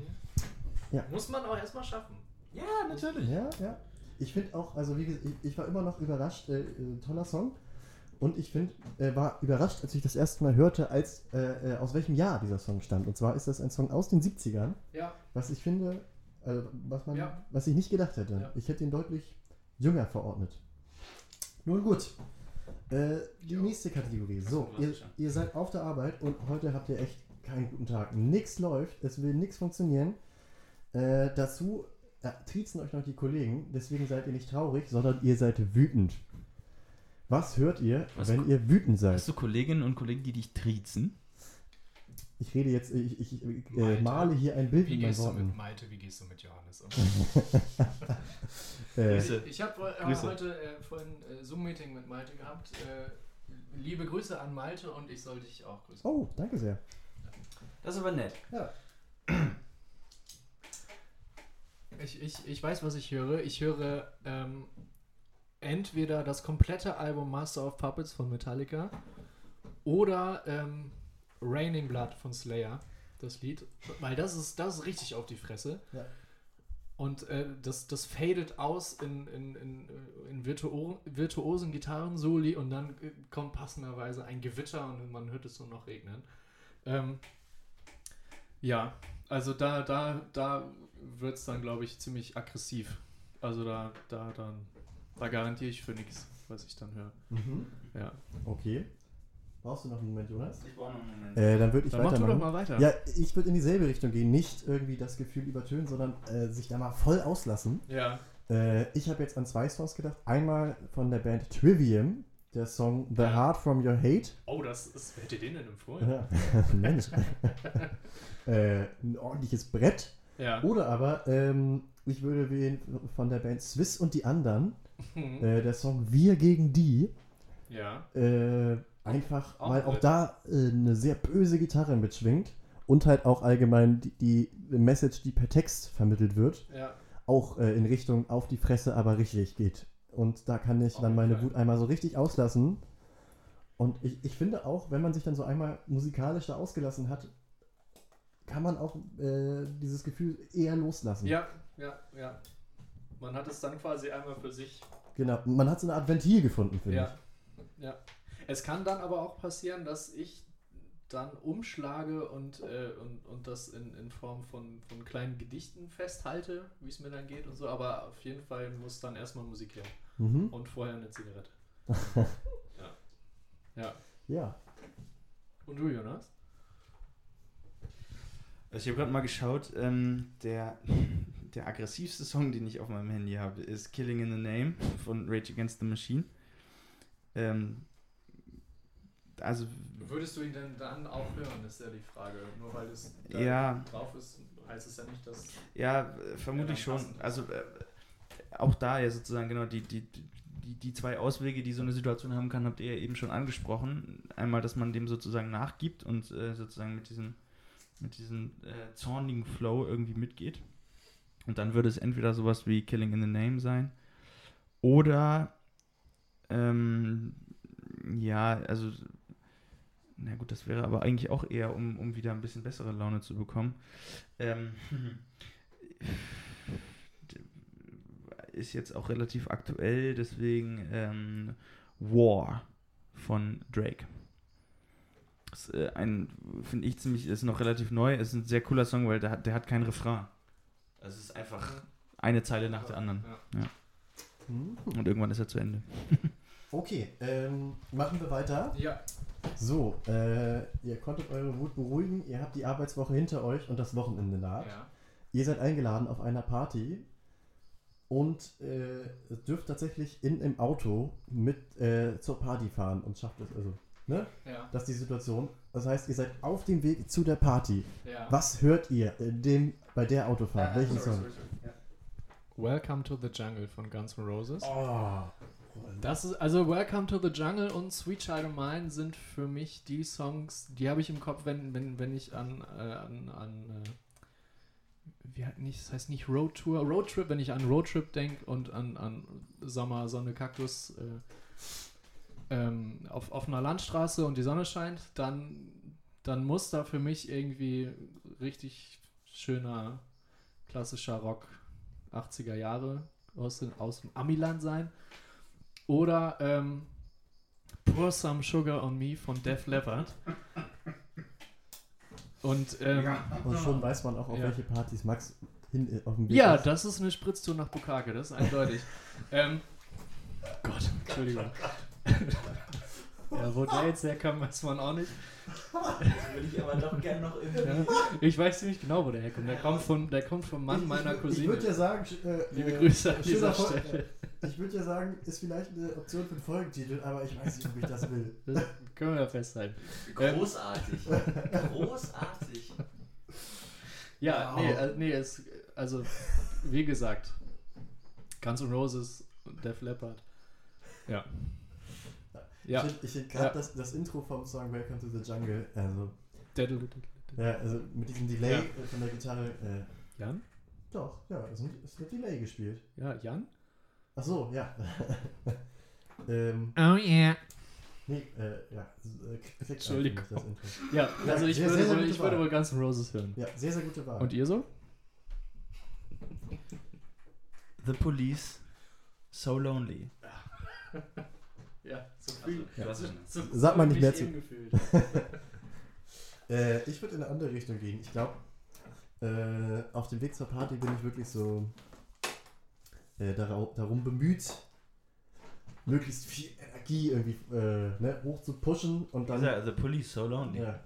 Ja. Muss man auch erstmal schaffen. Ja, natürlich. Ja, ja. Ich finde auch, also wie gesagt, ich, ich war immer noch überrascht, äh, äh, toller Song. Und ich finde, äh, war überrascht, als ich das erste Mal hörte, als äh, äh, aus welchem Jahr dieser Song stammt. Und zwar ist das ein Song aus den 70ern, Ja. was ich finde, äh, was man, Ja. was ich nicht gedacht hätte. Ja. Ich hätte ihn deutlich jünger verordnet. Nun gut. Äh, die Jo. nächste Kategorie. So, ihr, ihr seid auf der Arbeit und heute habt ihr echt keinen guten Tag. Nix läuft, es will nichts funktionieren. Äh, dazu äh, triezen euch noch die Kollegen, deswegen seid ihr nicht traurig, sondern ihr seid wütend. Was hört ihr, Was wenn ko- ihr wütend seid? Hast du Kolleginnen und Kollegen, die dich triezen? Ich rede jetzt, ich, ich, ich äh, Malte, male hier ein Bild Wie mit meinen gehst du mit Worten. Malte, wie gehst du mit Johannes um? <laughs> Äh, Grüße. Ich habe äh, heute äh, vorhin äh, Zoom-Meeting mit Malte gehabt. Äh, liebe Grüße an Malte und ich soll dich auch grüßen. oh, danke sehr. Das ist aber nett. Ja. Ich, ich, ich weiß, was ich höre. Ich höre ähm, entweder das komplette Album Master of Puppets von Metallica oder ähm, Raining Blood von Slayer, das Lied. Weil das ist, das ist richtig auf die Fresse. Ja. Und äh, das, das fadet aus in, in, in, äh, in virtuo virtuosen Gitarrensoli und dann äh, kommt passenderweise ein Gewitter und man hört es nur noch regnen. Ähm, ja, also da, da, da wird es dann, glaube ich, ziemlich aggressiv. Also da, da, dann, da garantiere ich für nichts, was ich dann höre. Mhm. Ja. Okay. Brauchst du noch einen Moment, Jonas? Ich brauche noch einen Moment. Äh, dann würde ich Dann mach du doch weitermachen. mal weiter. Ja, ich würde in dieselbe Richtung gehen. Nicht irgendwie das Gefühl übertönen, sondern äh, sich da mal voll auslassen. Ja. Äh, ich habe jetzt an zwei Songs gedacht. Einmal von der Band Trivium, der Song The Ja. Heart From Your Hate. Oh, das ist. Wer hätte den denn empfohlen? Ja, <laughs> Mensch. <laughs> äh, ein ordentliches Brett. Ja. Oder aber, ähm, ich würde wählen von der Band Swiss und die anderen, Mhm. äh, der Song Wir gegen die. Ja. Äh, einfach, Auch weil auch Brett. da äh, eine sehr böse Gitarre mitschwingt und halt auch allgemein die, die Message, die per Text vermittelt wird, Ja. auch äh, in Richtung auf die Fresse, aber richtig geht. Und da kann ich Auf dann meine. Wut einmal so richtig auslassen. Und ich, ich finde auch, wenn man sich dann so einmal musikalisch da ausgelassen hat, kann man auch äh, dieses Gefühl eher loslassen. Ja, ja, ja. Man hat es dann quasi einmal für sich. Genau. Man hat so eine Art Ventil gefunden, finde Ja. Ja. Es kann dann aber auch passieren, dass ich dann umschlage und, äh, und, und das in, in Form von, von kleinen Gedichten festhalte, wie es mir dann geht und so. Aber auf jeden Fall muss dann erstmal Musik her. Mhm. Und vorher eine Zigarette. <laughs> ja. Ja. Ja. Und du, Jonas? Also ich habe gerade mal geschaut, ähm, der, <laughs> der aggressivste Song, den ich auf meinem Handy habe, ist Killing in the Name von Rage Against the Machine. Ähm, also, Würdest du ihn denn dann auch hören, ist ja die Frage. Nur weil es da Ja. drauf ist, heißt es ja nicht, dass. ja, vermutlich schon. Also, äh, auch da ja sozusagen genau die, die, die, die zwei Auswege, die so eine Situation haben kann, habt ihr ja eben schon angesprochen. Einmal, dass man dem sozusagen nachgibt und äh, sozusagen mit diesem, mit diesem äh, zornigen Flow irgendwie mitgeht. Und dann würde es entweder sowas wie Killing in the Name sein oder ähm, ja, also na gut, das wäre aber eigentlich auch eher, um, um wieder ein bisschen bessere Laune zu bekommen. Ähm, <laughs> ist jetzt auch relativ aktuell, deswegen ähm, War von Drake. Ist, äh, ein, finde ich ziemlich, ist noch relativ neu, ist ein sehr cooler Song, weil der hat, der hat kein Refrain. Also es ist einfach eine Zeile nach der anderen. Ja. Mhm. Und irgendwann ist er zu Ende. <laughs> Okay, ähm, machen wir weiter. ja. So, äh, ihr konntet eure Wut beruhigen, ihr habt die Arbeitswoche hinter euch und das Wochenende naht. ja. Ihr seid eingeladen auf einer Party und äh, dürft tatsächlich in im Auto mit äh, zur Party fahren und schafft es also. Ne? Ja. Das ist die Situation. Das heißt, ihr seid auf dem Weg zu der Party. ja. Was hört ihr in dem, bei der Autofahrt? Welchen Song? Welcome to the Jungle von Guns N' Roses. Oh. Das ist, also Welcome to the Jungle und Sweet Child of Mine sind für mich die Songs, die habe ich im Kopf, wenn, wenn, wenn ich an, äh, an, an äh, wie nicht, das heißt nicht Road Tour, Road Trip, wenn ich an Road Trip denke und an, an Sommer, Sonne, Kaktus äh, ähm, auf, einer Landstraße und die Sonne scheint, dann, dann muss da für mich irgendwie richtig schöner klassischer Rock 80er Jahre aus, aus dem Amiland sein. Oder ähm, Pour Some Sugar on Me von Def Leppard. Und ähm, Und schon weiß man auch, auf Ja. welche Partys Max hin, äh, auf dem Weg ja, ist. das ist eine Spritztour nach Bukake, das ist eindeutig. ähm, Gott, Entschuldigung. <laughs> ja, wo der jetzt herkam, weiß man auch nicht. Würde ich aber doch gerne noch irgendwie. Ja, ich weiß ziemlich genau, wo der herkommt. Der kommt, von, der kommt vom Mann meiner Ich Cousine. würde ja sagen, äh, Liebe äh, Grüße an schöner dieser Stelle. Ich würde ja sagen, ist vielleicht eine Option für einen Folgentitel, aber ich weiß nicht, ob ich das will. <laughs> Das können wir ja festhalten. Ähm, Großartig. Großartig. Ja, Wow. nee, äh, nee, es, also, wie gesagt, Guns N' Roses und Def Leppard. Ja. Ja. Ich finde find gerade Ja. das, das Intro vom Song Welcome to the Jungle, also, ja, also mit diesem Delay Ja. von der Gitarre, äh, Jan? doch, ja, es wird Delay gespielt. Ja, Jan? Ach so, ja. <laughs> ähm, Oh yeah. nee, äh, ja. äh, Entschuldigung. Das Intro. Ja, also ich, sehr, würde, sehr, sehr ich würde wohl Guns N' Roses hören. Ja, sehr, sehr gute Wahl. Und ihr so? The Police, So Lonely. <laughs> Ja, so Also, Ja. was denn? Sag mal nicht mehr zu. Gefühlt. <laughs> Äh, ich würde in eine andere Richtung gehen. Ich glaube, äh, auf dem Weg zur Party bin ich wirklich so äh, darum bemüht, möglichst viel Energie irgendwie äh, ne, hoch zu pushen und dann, Dieser, the police so lonely. ja,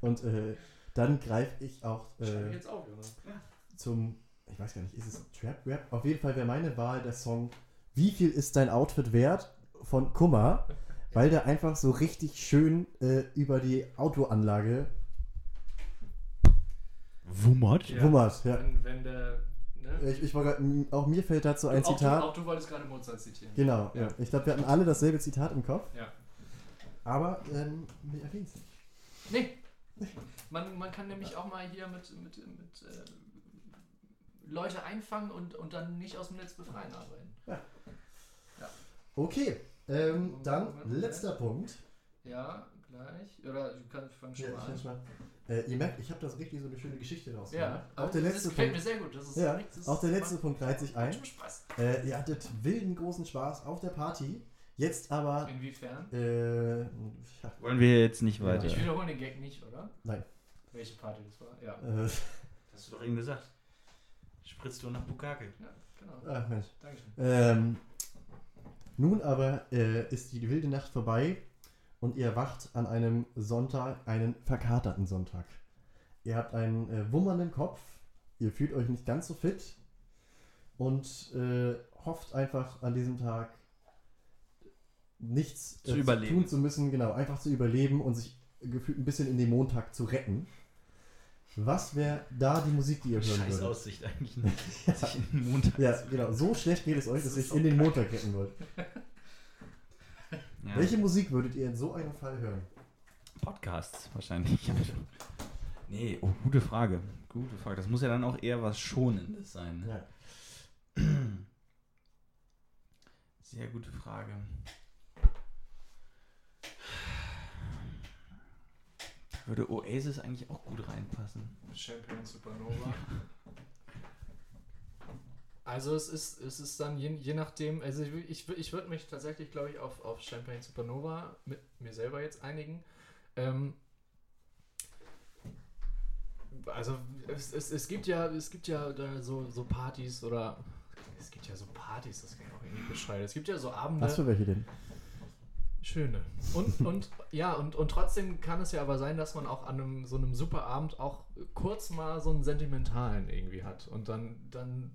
und äh, dann greife ich auch ich äh, jetzt auf, zum, ich weiß gar nicht, ist es Trap Rap? Auf jeden Fall wäre meine Wahl der Song Wie viel ist dein Outfit wert von Kummer, weil der einfach so richtig schön äh, über die Autoanlage Wummert? Ja. wummert. Ja. Wenn, wenn der. Ne? Ich, ich war auch mir fällt dazu ein auch, Zitat. Du, auch du wolltest gerade Mozart zitieren. Genau, Ja. ja. Ich glaube, wir hatten alle dasselbe Zitat im Kopf. Ja. Aber, ähm, wir erwähnen es nicht. Nee. Man, man kann nämlich auch mal hier mit, mit, mit äh, Leute einfangen und, und dann nicht aus dem Netz befreien arbeiten. Okay, ähm, dann letzter Punkt. Ja, gleich. Oder du kannst fang schon Ja, mal an. Äh, ihr merkt, ich habe das richtig so eine schöne Geschichte raus. Ja, auch der letzte das gefällt Punkt. mir sehr gut. Das ist Ja, das auch der letzte Punkt reiht sich ein. Äh, ihr hattet wilden großen Spaß auf der Party. Jetzt aber. Inwiefern? Äh, ja, Wollen wir jetzt nicht weiter. Ich wiederhole den Gag nicht, oder? Nein. Welche Party das war? Ja, äh, Hast du doch eben gesagt. Spritzt du nach Bukake. ja genau. ach Mensch. Dankeschön. Ähm, nun aber äh, ist die wilde Nacht vorbei und ihr wacht an einem Sonntag, einen verkaterten Sonntag. Ihr habt einen äh, wummernden Kopf, ihr fühlt euch nicht ganz so fit und äh, hofft einfach an diesem Tag nichts äh, Zu überleben. tun zu müssen, genau, einfach zu überleben und sich gefühlt ein bisschen in den Montag zu retten. Was wäre da die Musik, die ihr hören Scheiß würdet? Aussicht eigentlich. Ne? <laughs> Den Montag Ja, genau, so schlecht geht es euch, dass Das ihr ist euch in den. Montag retten wollt. Ja. Welche Musik würdet ihr in so einem Fall hören? Podcasts wahrscheinlich. <laughs> nee, oh, gute Frage. Gute Frage. Das muss ja dann auch eher was Schonendes sein. Ne? Ja. <clears throat> Sehr gute Frage. Würde Oasis eigentlich auch gut reinpassen? Champagne Supernova. <laughs> Also es ist, es ist dann je, je nachdem, also ich, ich, ich würde mich tatsächlich, glaube ich, auf, auf Champagne Supernova mit mir selber jetzt einigen. Ähm, also es, es, es gibt ja, es gibt ja da so, so Partys oder es gibt ja so Partys, das kann ich auch irgendwie beschreiben. Es gibt ja so Abende. Was für welche denn? Schöne. Und, <laughs> und ja, und, und trotzdem kann es ja aber sein, dass man auch an einem, so einem super Abend auch kurz mal so einen sentimentalen irgendwie hat. Und dann, dann,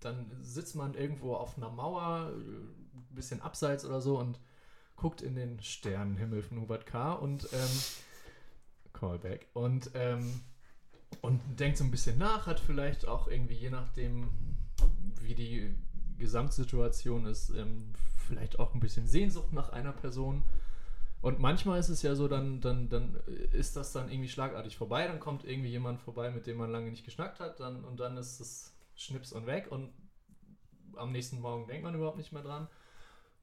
dann sitzt man irgendwo auf einer Mauer, ein bisschen abseits oder so und guckt in den Sternenhimmel von Hubert K. und ähm, Callback. Und, ähm, und denkt so ein bisschen nach, hat vielleicht auch irgendwie, je nachdem, wie die Gesamtsituation ist, ähm, vielleicht auch ein bisschen Sehnsucht nach einer Person. Und manchmal ist es ja so, dann, dann, dann ist das dann irgendwie schlagartig vorbei, dann kommt irgendwie jemand vorbei, mit dem man lange nicht geschnackt hat, dann, und dann ist es Schnips und weg und am nächsten Morgen denkt man überhaupt nicht mehr dran.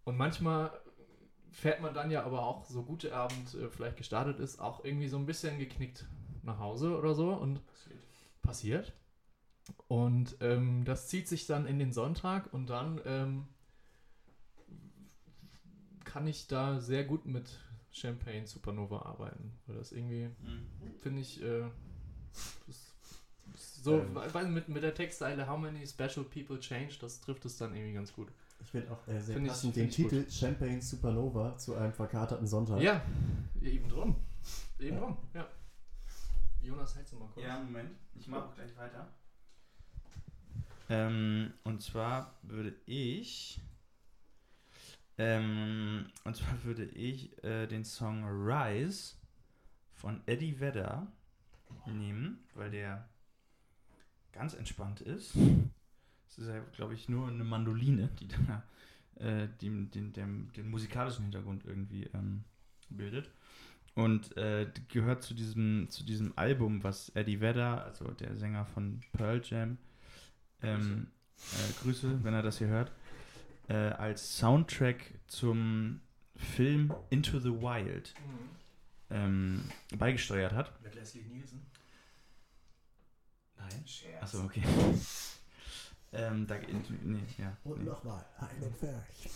Und manchmal fährt man dann ja aber auch, so gut der Abend äh, vielleicht gestartet ist, auch irgendwie so ein bisschen geknickt nach Hause oder so und passiert. Und ähm, das zieht sich dann in den Sonntag und dann ähm, kann ich da sehr gut mit Champagne Supernova arbeiten. Weil das irgendwie, finde ich, äh, das so, Ähm. mit, mit der Textzeile How many special people change, das trifft es dann irgendwie ganz gut. Ich finde auch äh, sehr Find ich- passend den Titel Champagne Supernova zu einem verkaterten Sonntag. Ja, eben drum. Eben Ja. drum, ja. Jonas, hältst du mal kurz? Ja, Moment. Ich mache auch gleich weiter. Ähm, und zwar würde ich. Ähm, und zwar würde ich äh, den Song Rise von Eddie Vedder nehmen, weil der ganz entspannt ist. Es ist ja, glaube ich, nur eine Mandoline, die da äh, den, den, den, den musikalischen Hintergrund irgendwie ähm, bildet. Und äh, gehört zu diesem, zu diesem Album, was Eddie Vedder, also der Sänger von Pearl Jam, ähm, äh, Grüße, wenn er das hier hört, äh, als Soundtrack zum Film Into the Wild Mhm. ähm, beigesteuert hat. Mit Leslie Nielsen. Nein. Scherz. Achso, okay. <laughs> ähm, da, nee, ja, Und nee. nochmal, einen Ferch.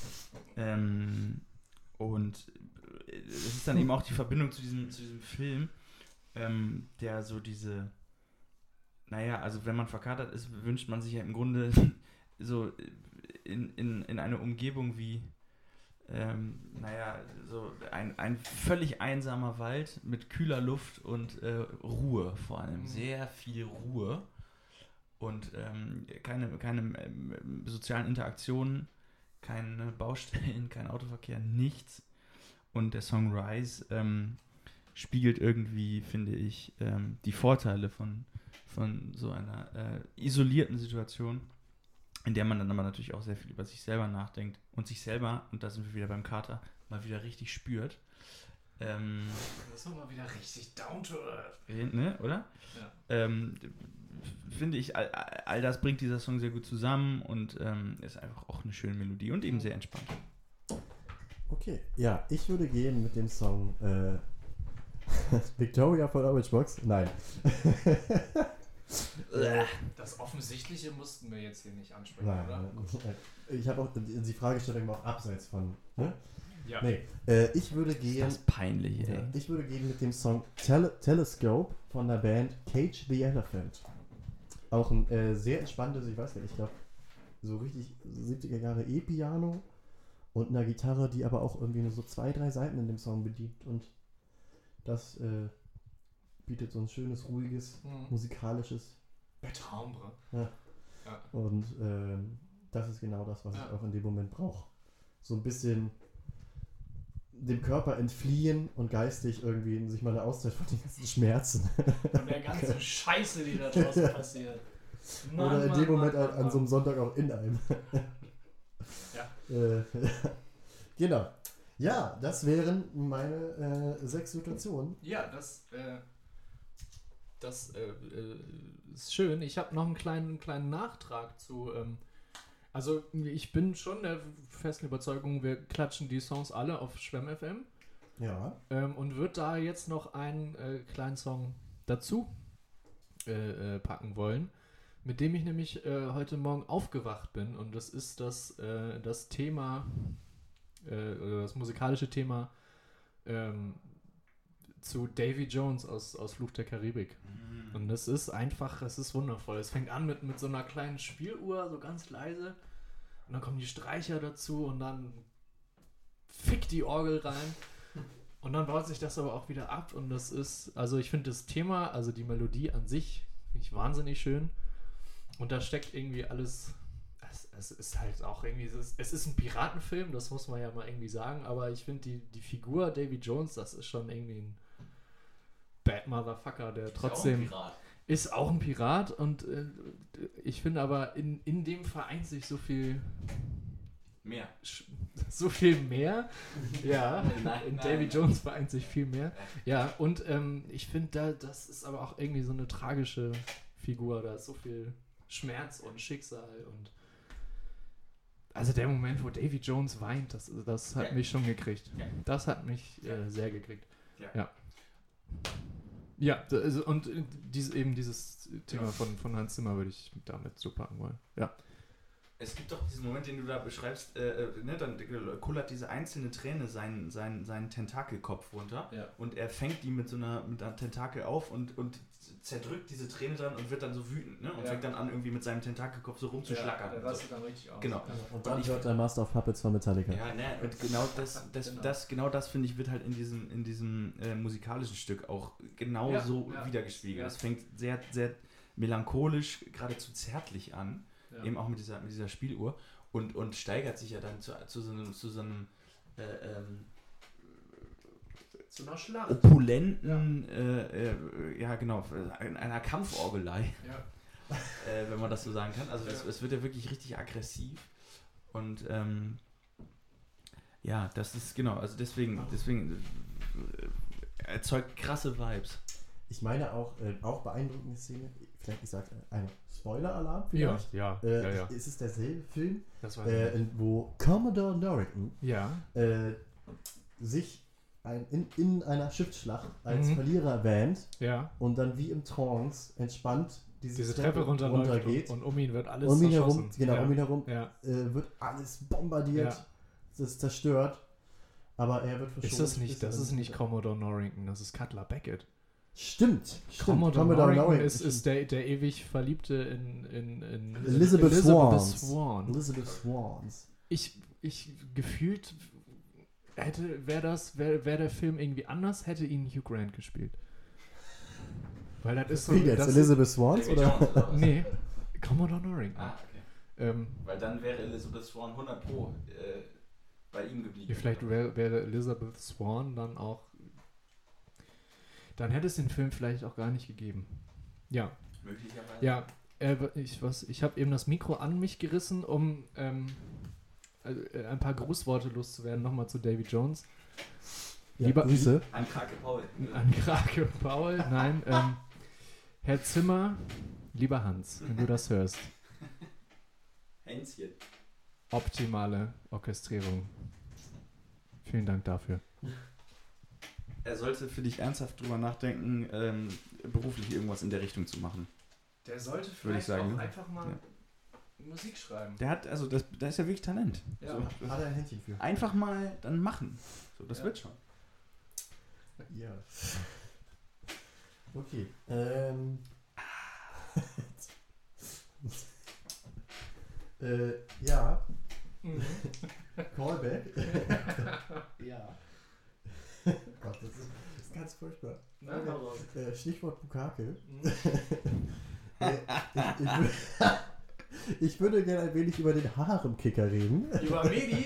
Ähm, und äh, es ist dann eben auch die Verbindung zu diesem, zu diesem Film, ähm, der so diese, naja, also wenn man verkatert ist, wünscht man sich ja im Grunde <laughs> so in, in, in eine Umgebung wie ähm, naja, so ein, ein völlig einsamer Wald mit kühler Luft und äh, Ruhe vor allem. Mhm. Sehr viel Ruhe und ähm, keine, keine ähm, sozialen Interaktionen, keine Baustellen, <laughs> kein Autoverkehr, nichts. Und der Song Rise ähm, spiegelt irgendwie, finde ich, ähm, die Vorteile von, von so einer äh, isolierten Situation, in der man dann aber natürlich auch sehr viel über sich selber nachdenkt und sich selber, und da sind wir wieder beim Kater, mal wieder richtig spürt. Ähm, Das ist mal wieder richtig down to earth. ne, oder? Ja. Ähm, finde ich, all, all das bringt dieser Song sehr gut zusammen und ähm, ist einfach auch eine schöne Melodie und eben sehr entspannt. Okay, ja, ich würde gehen mit dem Song äh, <laughs> Victoria von Orange Box. Nein. <laughs> Äh, Das Offensichtliche mussten wir jetzt hier nicht ansprechen, Nein, oder? nein. Ich habe auch die Fragestellung war auch abseits von. Ne? Ja. Nee, äh, ich würde gehen. Das ist peinlich, ey. Ich würde gehen mit dem Song Tele Telescope von der Band Cage the Elephant. Auch ein äh, sehr entspanntes, ich weiß nicht, ich glaube, so richtig 70er Jahre E-Piano und einer Gitarre, die aber auch irgendwie nur so zwei, drei Seiten in dem Song bedient. Und das äh, bietet so ein schönes, ruhiges, Mhm. musikalisches. Betraumbre. Und ähm, das ist genau das, was ich Ja. auch in dem Moment brauche. So ein bisschen dem Körper entfliehen und geistig irgendwie sich mal eine Auszeit von den ganzen Schmerzen. Von der ganzen <laughs> Scheiße, die da draußen <laughs> passiert. Mann, Oder in Mann, dem Moment Mann, an, so einem. Sonntag auch in einem. Ja. <laughs> Äh, genau. Ja, das wären meine äh, sechs Situationen. Ja, das, äh, das äh, äh, ist schön. Ich habe noch einen kleinen, kleinen Nachtrag zu. Ähm, also, ich bin schon der festen Überzeugung, wir klatschen die Songs alle auf Schwemm FM Ja. ähm, und wird da jetzt noch einen äh, kleinen Song dazu äh, äh, packen wollen, mit dem ich nämlich äh, heute Morgen aufgewacht bin. Und das ist das, äh, das Thema, äh, das musikalische Thema ähm, zu Davy Jones aus, aus Fluch der Karibik. Und das ist einfach, es ist wundervoll. Es fängt an mit, mit so einer kleinen Spieluhr, so ganz leise. Und dann kommen die Streicher dazu und dann fickt die Orgel rein. Und dann baut sich das aber auch wieder ab. Und das ist, also ich finde das Thema, also die Melodie an sich, finde ich wahnsinnig schön. Und da steckt irgendwie alles. Es, es ist halt auch irgendwie, es ist, es ist ein Piratenfilm, das muss man ja mal irgendwie sagen. Aber ich finde die, die Figur Davy Jones, das ist schon irgendwie ein Bad Motherfucker, der trotzdem Ist ja auch ein Pirat. ist auch ein Pirat und äh, ich finde aber in, in dem vereint sich so viel Mehr. so viel mehr. <laughs> Ja, Nein, in nein, Davy nein. Jones vereint sich viel mehr. Ja, und ähm, ich finde da, das ist aber auch irgendwie so eine tragische Figur. Da ist so viel Schmerz und Schicksal und also der Moment, wo Davy Jones weint, das, das hat Ja. mich schon gekriegt. Ja. Das hat mich äh, sehr gekriegt. Ja. Ja. Ja, und dies, eben dieses Thema von, von Hans Zimmer würde ich damit so packen wollen. Ja. Es gibt doch diesen Moment, den du da beschreibst, äh, äh, ne, dann kullert diese einzelne Träne seinen, seinen, seinen Tentakelkopf runter Ja. und er fängt die mit so einer, mit einer Tentakel auf und, und zerdrückt diese Träne dran und wird dann so wütend ne? und Ja. fängt dann an, irgendwie mit seinem Tentakelkopf so rumzuschlackern. und so. dann richtig aus. Genau. Und dann ich- hört der Master of Puppets von Metallica. Ja, ne, und genau das, das, Genau. das, genau das finde ich, wird halt in diesem, in diesem äh, musikalischen Stück auch genau Ja, so ja. wiedergespiegelt. Ja. Es fängt sehr, sehr melancholisch, geradezu zärtlich an, Ja. eben auch mit dieser, mit dieser Spieluhr und, und steigert sich ja dann zu, zu so einem, zu so einem äh, ähm, Zu einer Schlacht. opulenten, äh, äh, ja genau, in einer Kampforgelei, Ja. <laughs> äh, wenn man das so sagen kann. Also es, Ja. es wird ja wirklich richtig aggressiv und ähm, ja, das ist genau, also deswegen, deswegen äh, erzeugt krasse Vibes. Ich meine auch, äh, auch beeindruckende Szene, ich sage ein Spoiler-Alarm Ja, vielleicht. ja, Äh, ja, ja. Ist es derselbe Film, Das äh, wo Commodore Norrington ja. äh, sich ein, in, in einer Schiffsschlacht als Mhm. Verlierer wähnt Ja. und dann wie im Trance entspannt diese, Diese Treppe runterläuft runtergeht. und, und um ihn wird alles um ihn herum, genau, ja. um ihn herum Ja. äh, wird alles bombardiert, Ja. es ist zerstört, aber er wird verschont. Ist das nicht, das ist nicht Commodore Norrington, das ist Cutler Beckett. Stimmt, stimmt. Commodore, Commodore Norrington ist, ist der, der ewig Verliebte in, in, in Elizabeth, Elizabeth Swans. Swan. Elizabeth Swans. Ich, ich gefühlt hätte, wäre das, wäre wär der Film irgendwie anders, hätte ihn Hugh Grant gespielt. Weil das ist so. Wie jetzt? das, Elizabeth Swans oder? Nee, Commodore Norrington. Ah, okay. Ähm, Weil dann wäre Elizabeth Swan 100 Pro äh, bei ihm geblieben. vielleicht wäre wäre Elizabeth Swan dann auch. Dann hätte es den Film vielleicht auch gar nicht gegeben. Ja, Möglicherweise. ja. Äh, ich was, ich habe eben das Mikro an mich gerissen, um ähm, äh, ein paar Grußworte loszuwerden. Nochmal zu Davy Jones. Ja, Lieber- Grüße. An Krake Paul. An Krake Paul, nein. Ähm, Herr Zimmer, lieber Hans, wenn du das hörst. <laughs> Hänschen. Optimale Orchestrierung. Vielen Dank dafür. Er sollte für dich ernsthaft drüber nachdenken, ähm, beruflich irgendwas in der Richtung zu machen. Der sollte Würde ich sagen. einfach mal Ja. Musik schreiben. Der hat, also das, da ist ja wirklich Talent. Ja. So, Hat er ein Händchen für. einfach mal dann machen. So, das Ja. wird schon. Ja. Okay. Ähm. <laughs> äh, ja, Mhm. <laughs> Callback. <laughs> ja. <laughs> Gott, das ist, das ist ganz furchtbar. Na, hau raus. Äh, Stichwort Bukake. Mhm. <laughs> Äh, ich, ich, wür- <laughs> ich würde gerne ein wenig über den Haremkicker reden. Über Medi?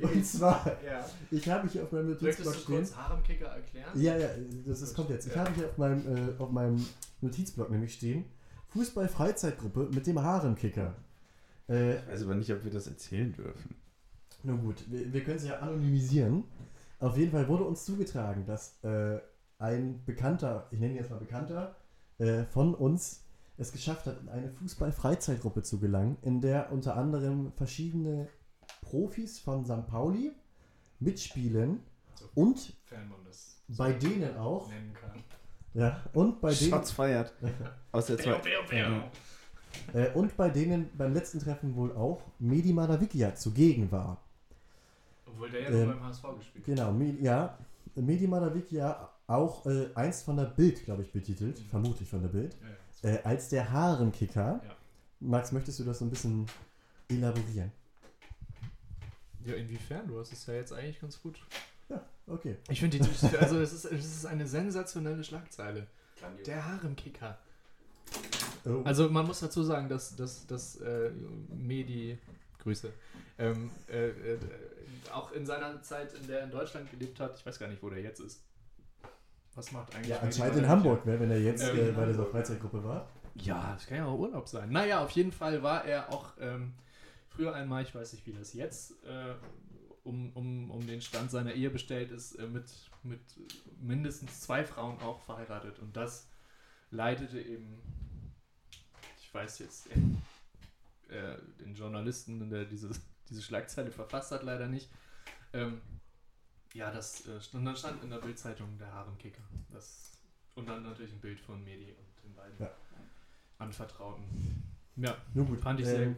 Und zwar, Ja. ich habe hier auf meinem Möchtest Notizblock du stehen. kurz Haremkicker erklären? Ja, ja, das, das kommt jetzt. Ich Ja. habe hier auf meinem, äh, auf meinem Notizblock nämlich stehen: Fußball-Freizeitgruppe mit dem Haremkicker. Äh, Ich weiß aber nicht, ob wir das erzählen dürfen. nun gut, wir, wir können es ja anonymisieren. Auf jeden Fall wurde uns zugetragen, dass äh, ein Bekannter, ich nenne ihn jetzt mal Bekannter, äh, von uns es geschafft hat, in eine Fußball-Freizeitgruppe zu gelangen, in der unter anderem verschiedene Profis von St. Pauli mitspielen und man das bei denen auch, nennen kann. ja, und bei denen, Shots feiert. <laughs> Aus der zweiten. äh, und bei denen beim letzten Treffen wohl auch Medi Madavikia zugegen war. Obwohl der ja Ähm, nur beim HSV gespielt hat. Genau, Me ja, Medi Madavikia auch äh, einst von der Bild, glaube ich, betitelt, Mhm. vermutlich von der Bild, Ja, ja. äh, als der Harenkicker. Ja. Max, möchtest du das so ein bisschen elaborieren? ja, inwiefern? Du hast es ja jetzt eigentlich ganz gut. Okay. Ich finde, die- also es ist, es ist eine sensationelle Schlagzeile. Grandios. Der Haremkicker. Oh. Also man muss dazu sagen, dass, dass, dass äh, Medi, Grüße, ähm, äh, äh, auch in seiner Zeit, in der er in Deutschland gelebt hat, ich weiß gar nicht, wo der jetzt ist. Was macht eigentlich ja, anscheinend in? Hamburg, ne, wenn er jetzt Ähm, äh, bei dieser. Freizeitgruppe war. Ja, das kann ja auch Urlaub sein. Naja, auf jeden Fall war er auch ähm, früher einmal, ich weiß nicht, wie das jetzt äh, um, um, um den Stand seiner Ehe bestellt ist, äh, mit, mit mindestens zwei Frauen auch verheiratet. Und das leitete eben, ich weiß jetzt, äh, den Journalisten, der diese, diese Schlagzeile verfasst hat, leider nicht. Ähm, ja, das äh, stand, dann stand in der Bildzeitung der Haremkicker. Das, und dann natürlich ein Bild von Medi und den beiden Ja. Anvertrauten. Ja, Nun gut. fand ich sehr ähm,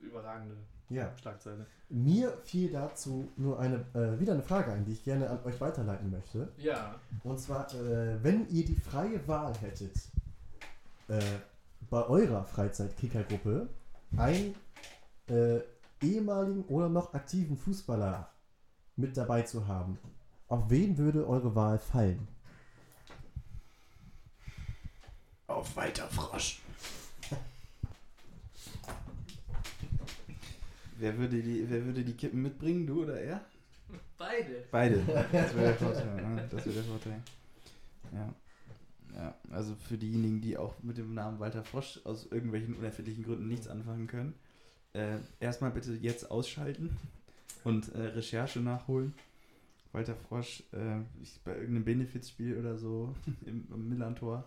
überragende ja. Schlagzeile. Mir fiel dazu nur eine, äh, wieder eine Frage ein, die ich gerne an euch weiterleiten möchte. Ja. Und zwar, äh, wenn ihr die freie Wahl hättet, äh, bei eurer Freizeitkickergruppe einen äh, ehemaligen oder noch aktiven Fußballer mit dabei zu haben, auf wen würde eure Wahl fallen? Auf weiter Frosch. wer, würde die, wer würde die Kippen mitbringen, du oder er? Beide. Beide. <laughs> Das wäre der Vorteil. ja, Das wäre der Vorteil. Ja. Ja, also für diejenigen, die auch mit dem Namen Walter Frosch aus irgendwelchen unerfindlichen Gründen nichts anfangen können, äh, erstmal bitte jetzt ausschalten <laughs> und äh, Recherche nachholen. Walter Frosch, äh, bei irgendeinem Benefizspiel oder so <laughs> im, im Millantor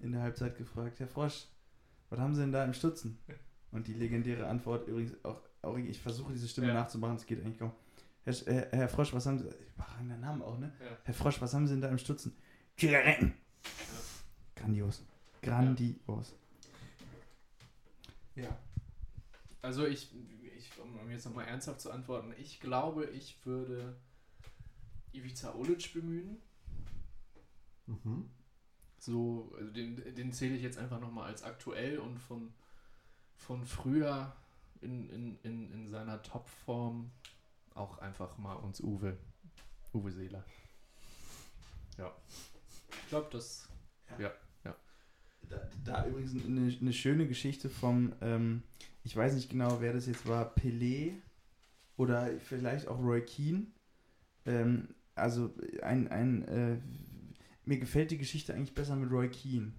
in der Halbzeit gefragt, Herr Frosch, was haben Sie denn da im Stutzen? Und die legendäre Antwort, übrigens auch, auch ich versuche diese Stimme Ja. nachzumachen, es geht eigentlich kaum. Herr, Herr, Herr Frosch, was haben Sie, den Namen auch, ne? Ja. Herr Frosch, was haben Sie denn da im Stutzen? Zigaretten! Grandios. Grandios. Ja. Also ich, ich um jetzt nochmal ernsthaft zu antworten, ich glaube, ich würde Ivica Olic bemühen. Mhm. So, also den, den zähle ich jetzt einfach nochmal als aktuell und von, von früher in, in, in, in seiner Topform auch einfach mal uns Uwe, Uwe Seeler. Ja. Ich glaube, das. Da, da übrigens eine, eine schöne Geschichte vom, ähm, ich weiß nicht genau, wer das jetzt war, Pelé oder vielleicht auch Roy Keane. Ähm, also ein, ein äh, mir gefällt die Geschichte eigentlich besser mit Roy Keane.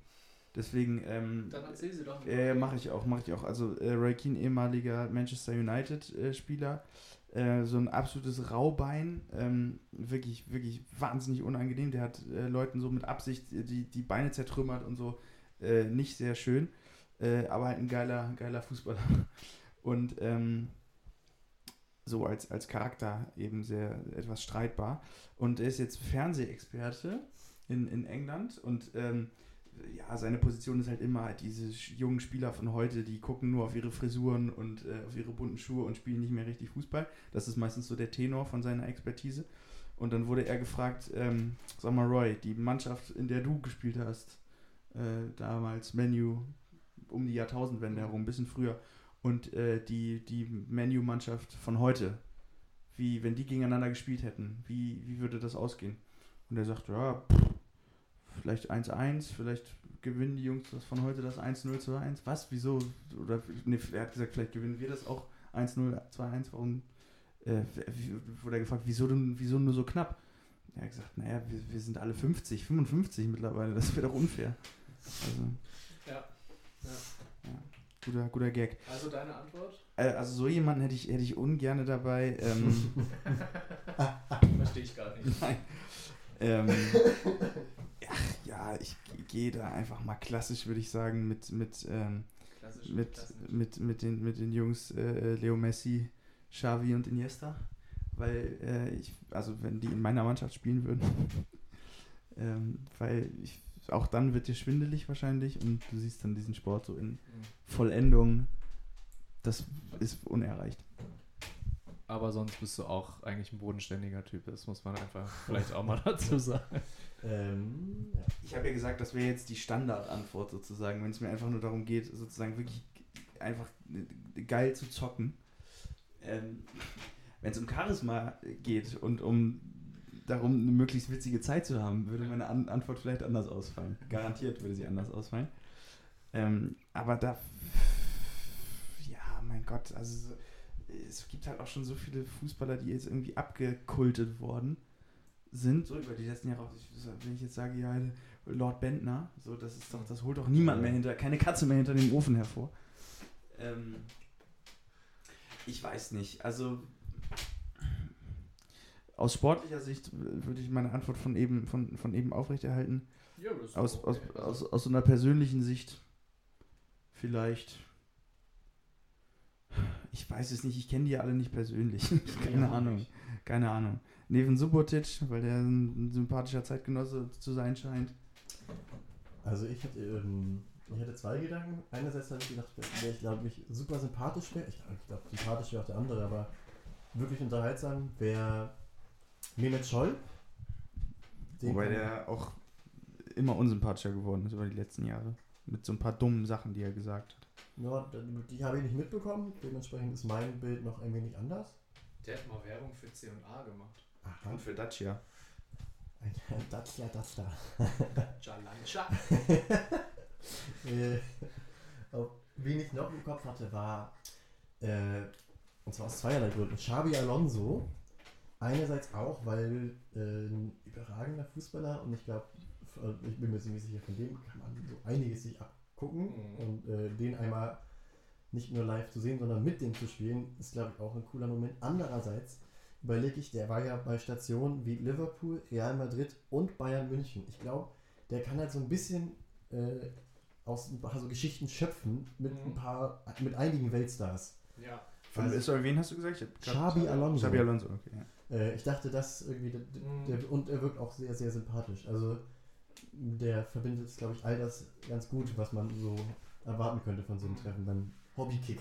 Deswegen, ähm, Dann erzähl sie doch. äh, mache ich auch, mache ich auch. Also äh, Roy Keane, ehemaliger Manchester United äh, Spieler, äh, so ein absolutes Raubein, ähm, wirklich, wirklich wahnsinnig unangenehm. Der hat äh, Leuten so mit Absicht die, die Beine zertrümmert und so. Äh, nicht sehr schön, äh, aber halt ein geiler, geiler Fußballer. <laughs> Und ähm, so als, als Charakter eben sehr etwas streitbar. Und er ist jetzt Fernsehexperte in, in England und ähm, ja, seine Position ist halt immer halt diese jungen Spieler von heute, die gucken nur auf ihre Frisuren und äh, auf ihre bunten Schuhe und spielen nicht mehr richtig Fußball. Das ist meistens so der Tenor von seiner Expertise. Und dann wurde er gefragt, ähm, sag mal Roy, die Mannschaft, in der du gespielt hast, äh, damals Menu um die Jahrtausendwende herum, ein bisschen früher, und äh, die, die Menu-Mannschaft von heute, wie, wenn die gegeneinander gespielt hätten, wie, wie würde das ausgehen? Und er sagt, ja, pff, vielleicht 1-1, vielleicht gewinnen die Jungs das von heute das 1-0 zu 1. Was? Wieso? Oder nee, er hat gesagt, vielleicht gewinnen wir das auch 1-0, 2-1. Warum? Äh, wurde er gefragt, wieso, denn, wieso nur so knapp? Er hat gesagt, naja, wir, wir sind alle 50, 55 mittlerweile, das wäre doch unfair. Also, guter, guter Gag. Also deine Antwort? Äh, also so jemanden hätte ich, hätte ich ungerne dabei. Ähm, <laughs> Verstehe ich gar nicht. Nein. Ähm, ach, ja, ich gehe da einfach mal klassisch, würde ich sagen, mit, mit, ähm, mit, mit, mit, den, mit den Jungs äh, Leo Messi, Xavi und Iniesta. Weil äh, ich, also wenn die in meiner Mannschaft spielen würden, <laughs> ähm, weil ich, auch dann wird dir schwindelig wahrscheinlich und du siehst dann diesen Sport so in Mhm. Vollendung. Das ist unerreicht. Aber sonst bist du auch eigentlich ein bodenständiger Typ. Das muss man einfach vielleicht auch mal <laughs> dazu sagen. Ähm, ja. Ich habe ja gesagt, das wäre jetzt die Standardantwort sozusagen, wenn es mir einfach nur darum geht, sozusagen wirklich einfach geil zu zocken. Ähm, wenn es um Charisma geht und um darum, eine möglichst witzige Zeit zu haben, würde meine An Antwort vielleicht anders ausfallen. Garantiert würde sie anders ausfallen. Ähm, aber da, ja, mein Gott, also so- es gibt halt auch schon so viele Fußballer, die jetzt irgendwie abgekultet worden sind, so über die letzten Jahre. wenn ich jetzt sage, ja, Lord Bentner, so, das ist doch, das holt doch niemand mehr hinter, keine Katze mehr hinter dem Ofen hervor. Ähm, ich weiß nicht, also aus sportlicher Sicht würde ich meine Antwort von eben, von, von eben aufrechterhalten. Ja, Aus, aus, okay. aus, aus so einer persönlichen Sicht vielleicht. Ich weiß es nicht, ich kenne die ja alle nicht persönlich. <laughs> Keine Ja, Ahnung. nicht. Keine Ahnung. Neven Subotic, weil der ein sympathischer Zeitgenosse zu sein scheint. Also ich hatte, ähm, ich hatte zwei Gedanken. Einerseits habe ich gedacht, wer ich glaube ich super sympathisch wäre. Ich glaube, sympathisch wäre auch der andere, aber wirklich unterhaltsam wäre Mehmet Scholl. Wobei der auch immer unsympathischer geworden ist über die letzten Jahre. Mit so ein paar dummen Sachen, die er gesagt hat. Ja, die habe ich nicht mitbekommen. Dementsprechend ist mein Bild noch ein wenig anders. Der hat mal Werbung für C&A gemacht. Aha. Und für Dacia. Ein <laughs> Dacia Duster. Jalancha. <laughs> äh, auf- wen ich noch im Kopf hatte, war, äh, und zwar aus zweierlei Gründen, Xabi Alonso. Einerseits auch, weil äh, ein überragender Fußballer und ich glaube, ich bin mir ziemlich sicher, von dem kann man so einiges sich abgucken Mhm. und äh, den einmal nicht nur live zu sehen, sondern mit dem zu spielen, ist glaube ich auch ein cooler Moment. Andererseits überlege ich, der war ja bei Stationen wie Liverpool, Real Madrid und Bayern München. Ich glaube, der kann halt so ein bisschen äh, aus ein paar so Geschichten schöpfen mit Mhm. ein paar, mit einigen Weltstars. Ja. Von, Also- sorry, wen hast du gesagt? Xabi Alonso. Xabi Alonso, okay. Ja. Äh, ich dachte, das irgendwie, der, Mhm. der, und er wirkt auch sehr, sehr sympathisch. Also der verbindet, glaube ich, all das ganz gut, was man so erwarten könnte von so einem Mhm. Treffen beim Hobbykick.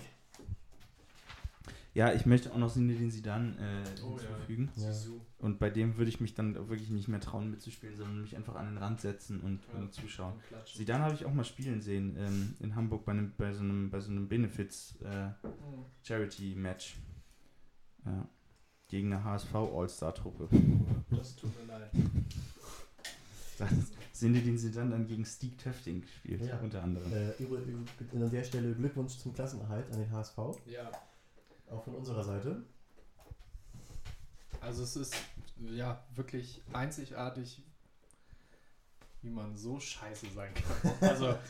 Ja, ich möchte auch noch Zinedine Zidane äh, Oh, ja. hinzufügen. Ja. Sisu. Und bei dem würde ich mich dann wirklich nicht mehr trauen mitzuspielen, sondern mich einfach an den Rand setzen und, Ja. und zuschauen. Und. Zidane habe ich auch mal spielen sehen ähm, in Hamburg bei, einem, bei so einem, bei so einem Benefits äh, Mhm. Charity Match. Ja. Gegen eine HSV All-Star-Truppe. Das tut mir leid. Sinedin Sidan dann gegen Stieg Töfting gespielt, Ja. unter anderem. Äh, an der Stelle Glückwunsch zum Klassenerhalt an den HSV, Ja, auch von unserer Seite. also es ist ja wirklich einzigartig, wie man so scheiße sein kann. Also <laughs>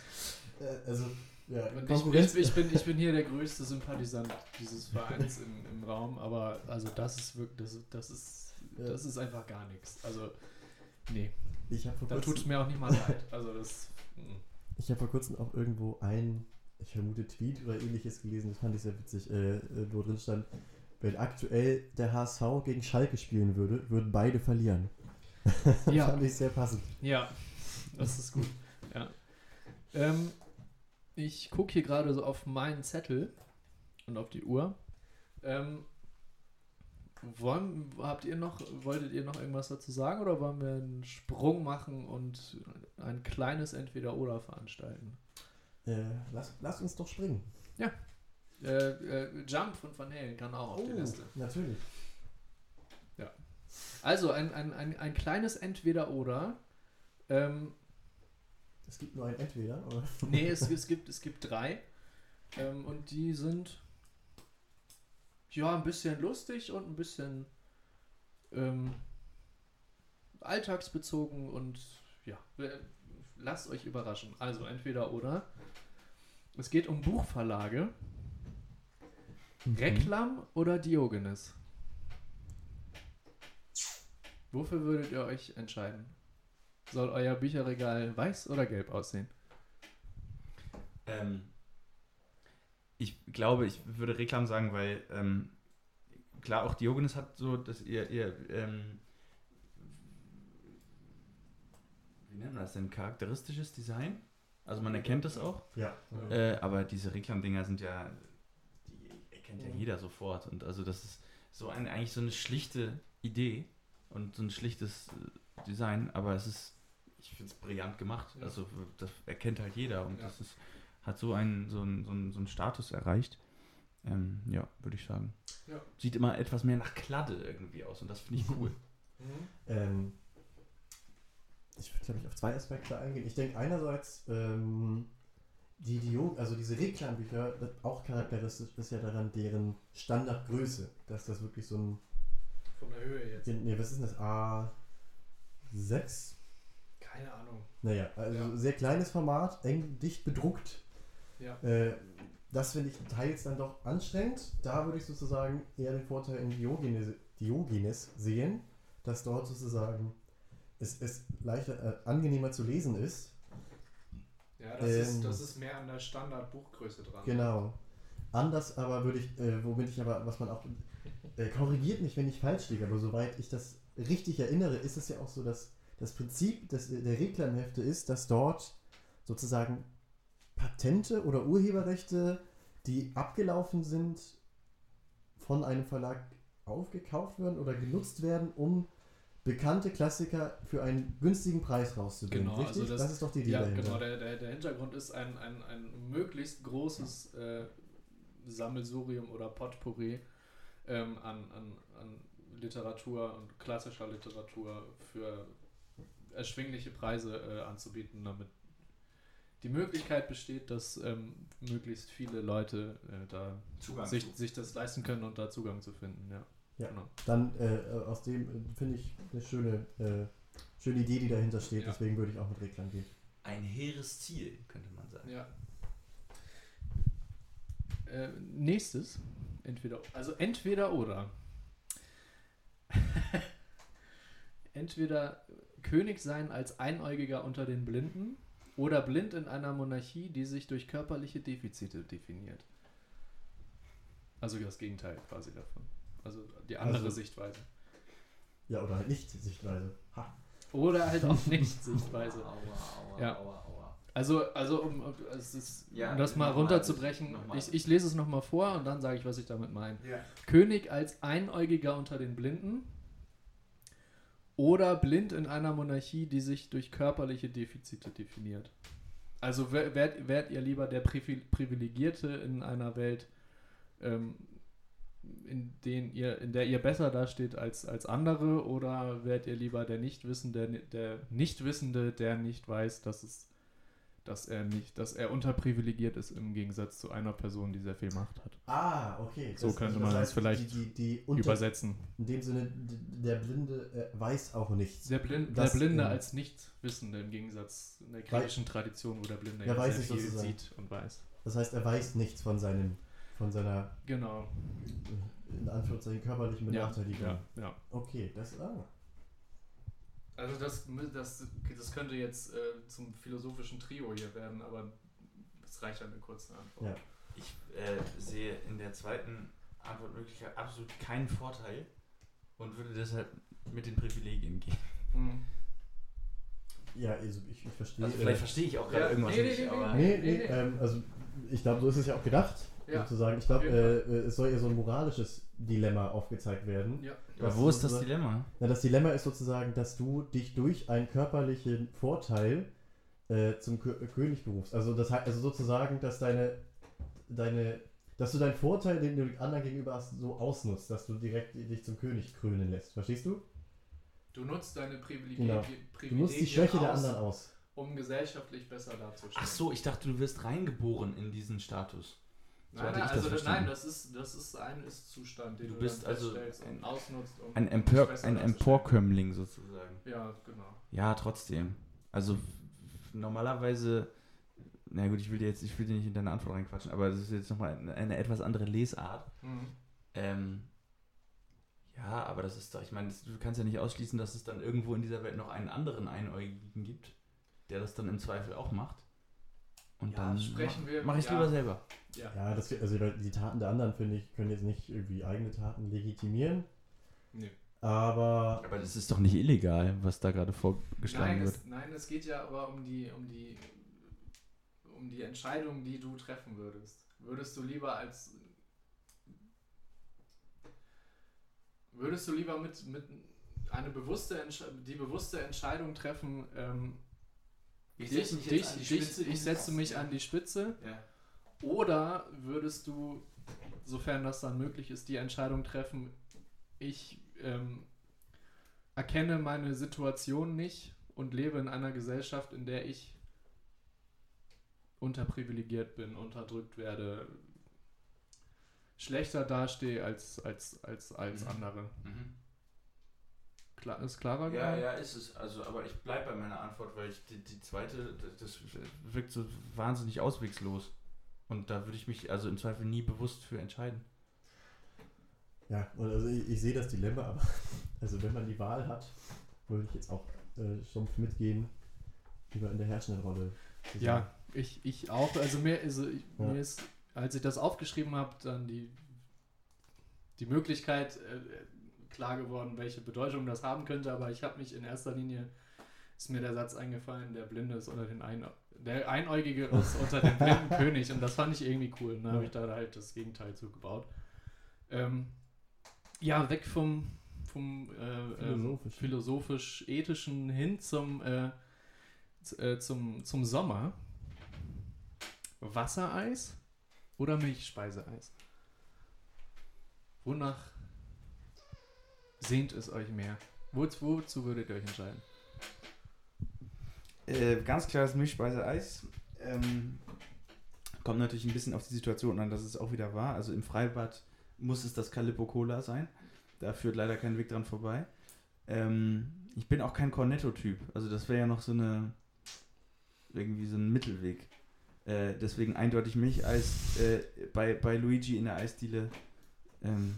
Äh, also, ja, ich, ich, ich, bin, ich bin hier der größte Sympathisant dieses Vereins im, im Raum, aber also das ist wirklich, das, das ist, Ja. das ist einfach gar nichts. Also, nee, ich habe vor, da tut es mir auch nicht mal leid. Also das, mm. ich hab vor kurzem auch irgendwo ein, ich vermute, Tweet oder ähnliches gelesen, das fand ich sehr witzig, äh, äh, wo drin stand, wenn aktuell der HSV gegen Schalke spielen würde, würden beide verlieren. <laughs> Ja. fand ich sehr passend. ja, das ist gut. Ja. Ähm, ich gucke hier gerade so auf meinen Zettel und auf die Uhr. Ähm, wollen, habt ihr noch, wolltet ihr noch irgendwas dazu sagen oder wollen wir einen Sprung machen und ein kleines Entweder-Oder veranstalten? Äh, lass, lass uns doch springen. Äh, äh, Jump von Van Halen kann auch auf die Liste. natürlich. Also ein, ein, ein, ein kleines Entweder-Oder. Ähm, Es gibt nur ein Entweder. Aber <laughs> nee, es, es, gibt, es gibt drei. Ähm, und die sind ja ein bisschen lustig und ein bisschen ähm, alltagsbezogen und ja, äh, lasst euch überraschen. Also entweder oder. Es geht um Buchverlage. Mhm. Reklam oder Diogenes? Wofür würdet ihr euch entscheiden? Soll euer Bücherregal weiß oder gelb aussehen? Ähm, ich glaube, ich würde Reklam sagen, weil ähm, klar, auch Diogenes hat so, dass ihr, ihr ähm, wie nennt man das denn, charakteristisches Design? Also man erkennt das auch. Ja. Äh, aber diese Reklamdinger sind ja, die erkennt ja jeder sofort. Und also das ist so ein, eigentlich so eine schlichte Idee und so ein schlichtes äh, Design, aber es ist, ich finde es brillant gemacht. Ja. Also das erkennt halt jeder und Ja. das ist, hat so einen, so einen, so einen, so einen Status erreicht. Ähm, ja, würde ich sagen. Ja. Sieht immer etwas mehr nach Kladde irgendwie aus und das finde ich cool. <laughs> Ähm, ich würde, glaube ich, auf zwei Aspekte eingehen. Ich denke einerseits, ähm, die Dio also diese Reklambücher, auch charakteristisch ist ja daran deren Standardgröße. Dass das wirklich so ein, Von der Höhe jetzt. nee, was ist denn das, A6? Keine Ahnung. Naja, also Ja. sehr kleines Format, eng, dicht bedruckt. Ja. Äh, das finde ich teils dann doch anstrengend. Da würde ich sozusagen eher den Vorteil in Diogenes, Diogenes sehen, dass dort sozusagen es, es leichter, äh, angenehmer zu lesen ist. Ja, das ist- das ist mehr an der Standard-Buchgröße dran. Genau. Anders aber würde ich, äh, womit ich aber, was man auch, äh, korrigiert mich, wenn ich falsch liege, aber soweit ich das richtig erinnere, ist es ja auch so, dass das Prinzip des, der Reklamhefte ist, dass dort sozusagen Patente oder Urheberrechte, die abgelaufen sind, von einem Verlag aufgekauft werden oder genutzt werden, um bekannte Klassiker für einen günstigen Preis rauszubringen. Genau, Richtig? also das, das- ist doch die Idee Ja, dahinter. genau. Der, der, der Hintergrund ist ein, ein, ein möglichst großes äh, Sammelsurium oder Potpourri ähm, an, an, an Literatur und klassischer Literatur für erschwingliche Preise äh, anzubieten, damit die Möglichkeit besteht, dass ähm, möglichst viele Leute äh, da Zugang sich, zu. sich das leisten können und da Zugang zu finden. Ja. Ja. Genau. Dann äh, aus dem äh, finde ich eine schöne, äh, schöne Idee, die dahinter steht. Ja. Deswegen würde ich auch mit Reklam gehen. Ein hehres Ziel, könnte man sagen. Ja. Äh, nächstes. Entweder, also entweder oder. <laughs> entweder König sein als Einäugiger unter den Blinden oder blind in einer Monarchie, die sich durch körperliche Defizite definiert. Also das Gegenteil quasi davon. Also die andere Also- Sichtweise. Ja, oder halt nicht Sichtweise. Ha. Oder halt auch <laughs> nicht Sichtweise. Aua, aua, Ja. aua, aua. Also, also um, um, es ist, Ja, um das mal runterzubrechen, nochmal. ich, ich lese es nochmal vor und dann sage ich, was ich damit meine. Ja. König als Einäugiger unter den Blinden oder blind in einer Monarchie, die sich durch körperliche Defizite definiert. Also wärt, wärt ihr lieber der Privi- Privilegierte in einer Welt, ähm, in, denen ihr, in der ihr besser dasteht als, als andere oder wärt ihr lieber der Nichtwissende, der Nichtwissende, der nicht weiß, dass es dass er nicht, dass er unterprivilegiert ist im Gegensatz zu einer Person, die sehr viel Macht hat. Ah, okay. So könnte man das vielleicht die, die, die Übersetzen. In dem Sinne, der Blinde äh, weiß auch nichts. Der, Blind, Das, der Blinde ähm, als Nichtwissende im Gegensatz in der griechischen Tradition, wo der Blinde Ja, ja, weiß sehr ich viel sieht und weiß. Das heißt, er weiß nichts von seinen, von seiner, Genau. äh, in Anführungszeichen, körperlichen Ja, Benachteiligung. ja, ja. Okay, das, ah. Also das, das, das könnte jetzt äh, zum philosophischen Trio hier werden, aber das reicht halt eine kurze Antwort. Ja. Ich äh, sehe in der zweiten Antwortmöglichkeit absolut keinen Vorteil und würde deshalb mit den Privilegien gehen. Mhm. Ja, also ich, ich verstehe. Also äh, vielleicht verstehe ich auch gerade Ja, irgendwas nee, nee, nicht, nee, aber Nee, Nee, nee, nee. Ähm, also ich glaube, so ist es ja auch gedacht, Ja. sozusagen. Ich glaube, äh, äh, es soll ja so ein moralisches Dilemma aufgezeigt werden. Ja. aber wo ist das Dilemma? Na, das Dilemma ist sozusagen, dass du dich durch einen körperlichen Vorteil äh, zum Kö König berufst. Also das heißt, also sozusagen, dass deine, deine, dass du deinen Vorteil, den du anderen gegenüber hast, so ausnutzt, dass du direkt dich zum König krönen lässt. Verstehst du? Du nutzt deine Privilegien, Genau. Privilegien Du nutzt die Schwäche der aus, anderen aus. um gesellschaftlich besser dazustehen. Ach so, ich dachte, du wirst reingeboren in diesen Status. Nein, nein, also das, nein, das ist, das ist ein Ist-Zustand, den Du du, bist dann also ein- ausnutzt. Um Ein, besser ein. Emporkömmling sozusagen. Ja, genau. Ja, trotzdem. Also normalerweise, na gut, ich will dir jetzt, ich will dir nicht in deine Antwort reinquatschen, aber das ist jetzt nochmal eine, eine etwas andere Lesart. Mhm. Ähm, ja, aber das ist doch, ich meine, du kannst ja nicht ausschließen, dass es dann irgendwo in dieser Welt noch einen anderen Einäugigen gibt, der das dann im Zweifel auch macht. Und Ja, dann sprechen mach, wir- mach ich ja. lieber selber. Ja. Ja, das, also die Taten der anderen, finde ich, können jetzt nicht irgendwie eigene Taten legitimieren. Nee. Aber Aber das ist doch nicht illegal, was da gerade vorgeschlagen Nein wird. es, nein, es geht ja aber um die, um die, um die Entscheidung, die du treffen würdest. Würdest du lieber als würdest du lieber mit, mit eine bewusste die bewusste Entscheidung treffen, ähm, Ich dich, setze mich dich, jetzt an die dich, Spitze ich setze mich Asses, an die Spitze Ja. oder würdest du, sofern das dann möglich ist, die Entscheidung treffen, ich ähm, erkenne meine Situation nicht und lebe in einer Gesellschaft, in der ich unterprivilegiert bin, unterdrückt werde, schlechter dastehe als, als, als, als Mhm. andere. Mhm. Klar, ist klarer Ja, geworden? ja, ist es. Also, aber ich bleibe bei meiner Antwort, weil ich die, die zweite, das, wirkt so wahnsinnig auswegslos. Und da würde ich mich also im Zweifel nie bewusst für entscheiden. ja, und also ich, ich sehe das Dilemma, aber <laughs> also wenn man die Wahl hat, würde ich jetzt auch äh, stumpf mitgehen, lieber in der herrschenden Rolle. Ja, ich, ich auch. Also mir, also ich, Ja. mir ist, als ich das aufgeschrieben habe, dann die, die Möglichkeit äh, klar geworden, welche Bedeutung das haben könnte, aber ich habe mich in erster Linie, ist mir der Satz eingefallen, der Blinde ist unter den Ein der Einäugige ist unter dem blinden <laughs> König und das fand ich irgendwie cool. Dann habe ich da halt das Gegenteil zugebaut. Ähm, ja, weg vom, vom äh, ähm, Philosophisch. philosophisch-ethischen hin zum, äh, äh, zum, zum Sommer. Wassereis oder Milchspeiseeis? Wonach sehnt es euch mehr? Wozu, wozu würdet ihr euch entscheiden? Äh, ganz klares Milchspeise-Eis. Ähm, kommt natürlich ein bisschen auf die Situation an, dass es auch wieder war. Also im Freibad muss es das Calippo Cola sein. Da führt leider kein Weg dran vorbei. Ähm, ich bin auch kein Cornetto-Typ. Also das wäre ja noch so eine irgendwie so ein Mittelweg. Äh, deswegen eindeutig Milcheis äh, bei, bei Luigi in der Eisdiele. Ähm,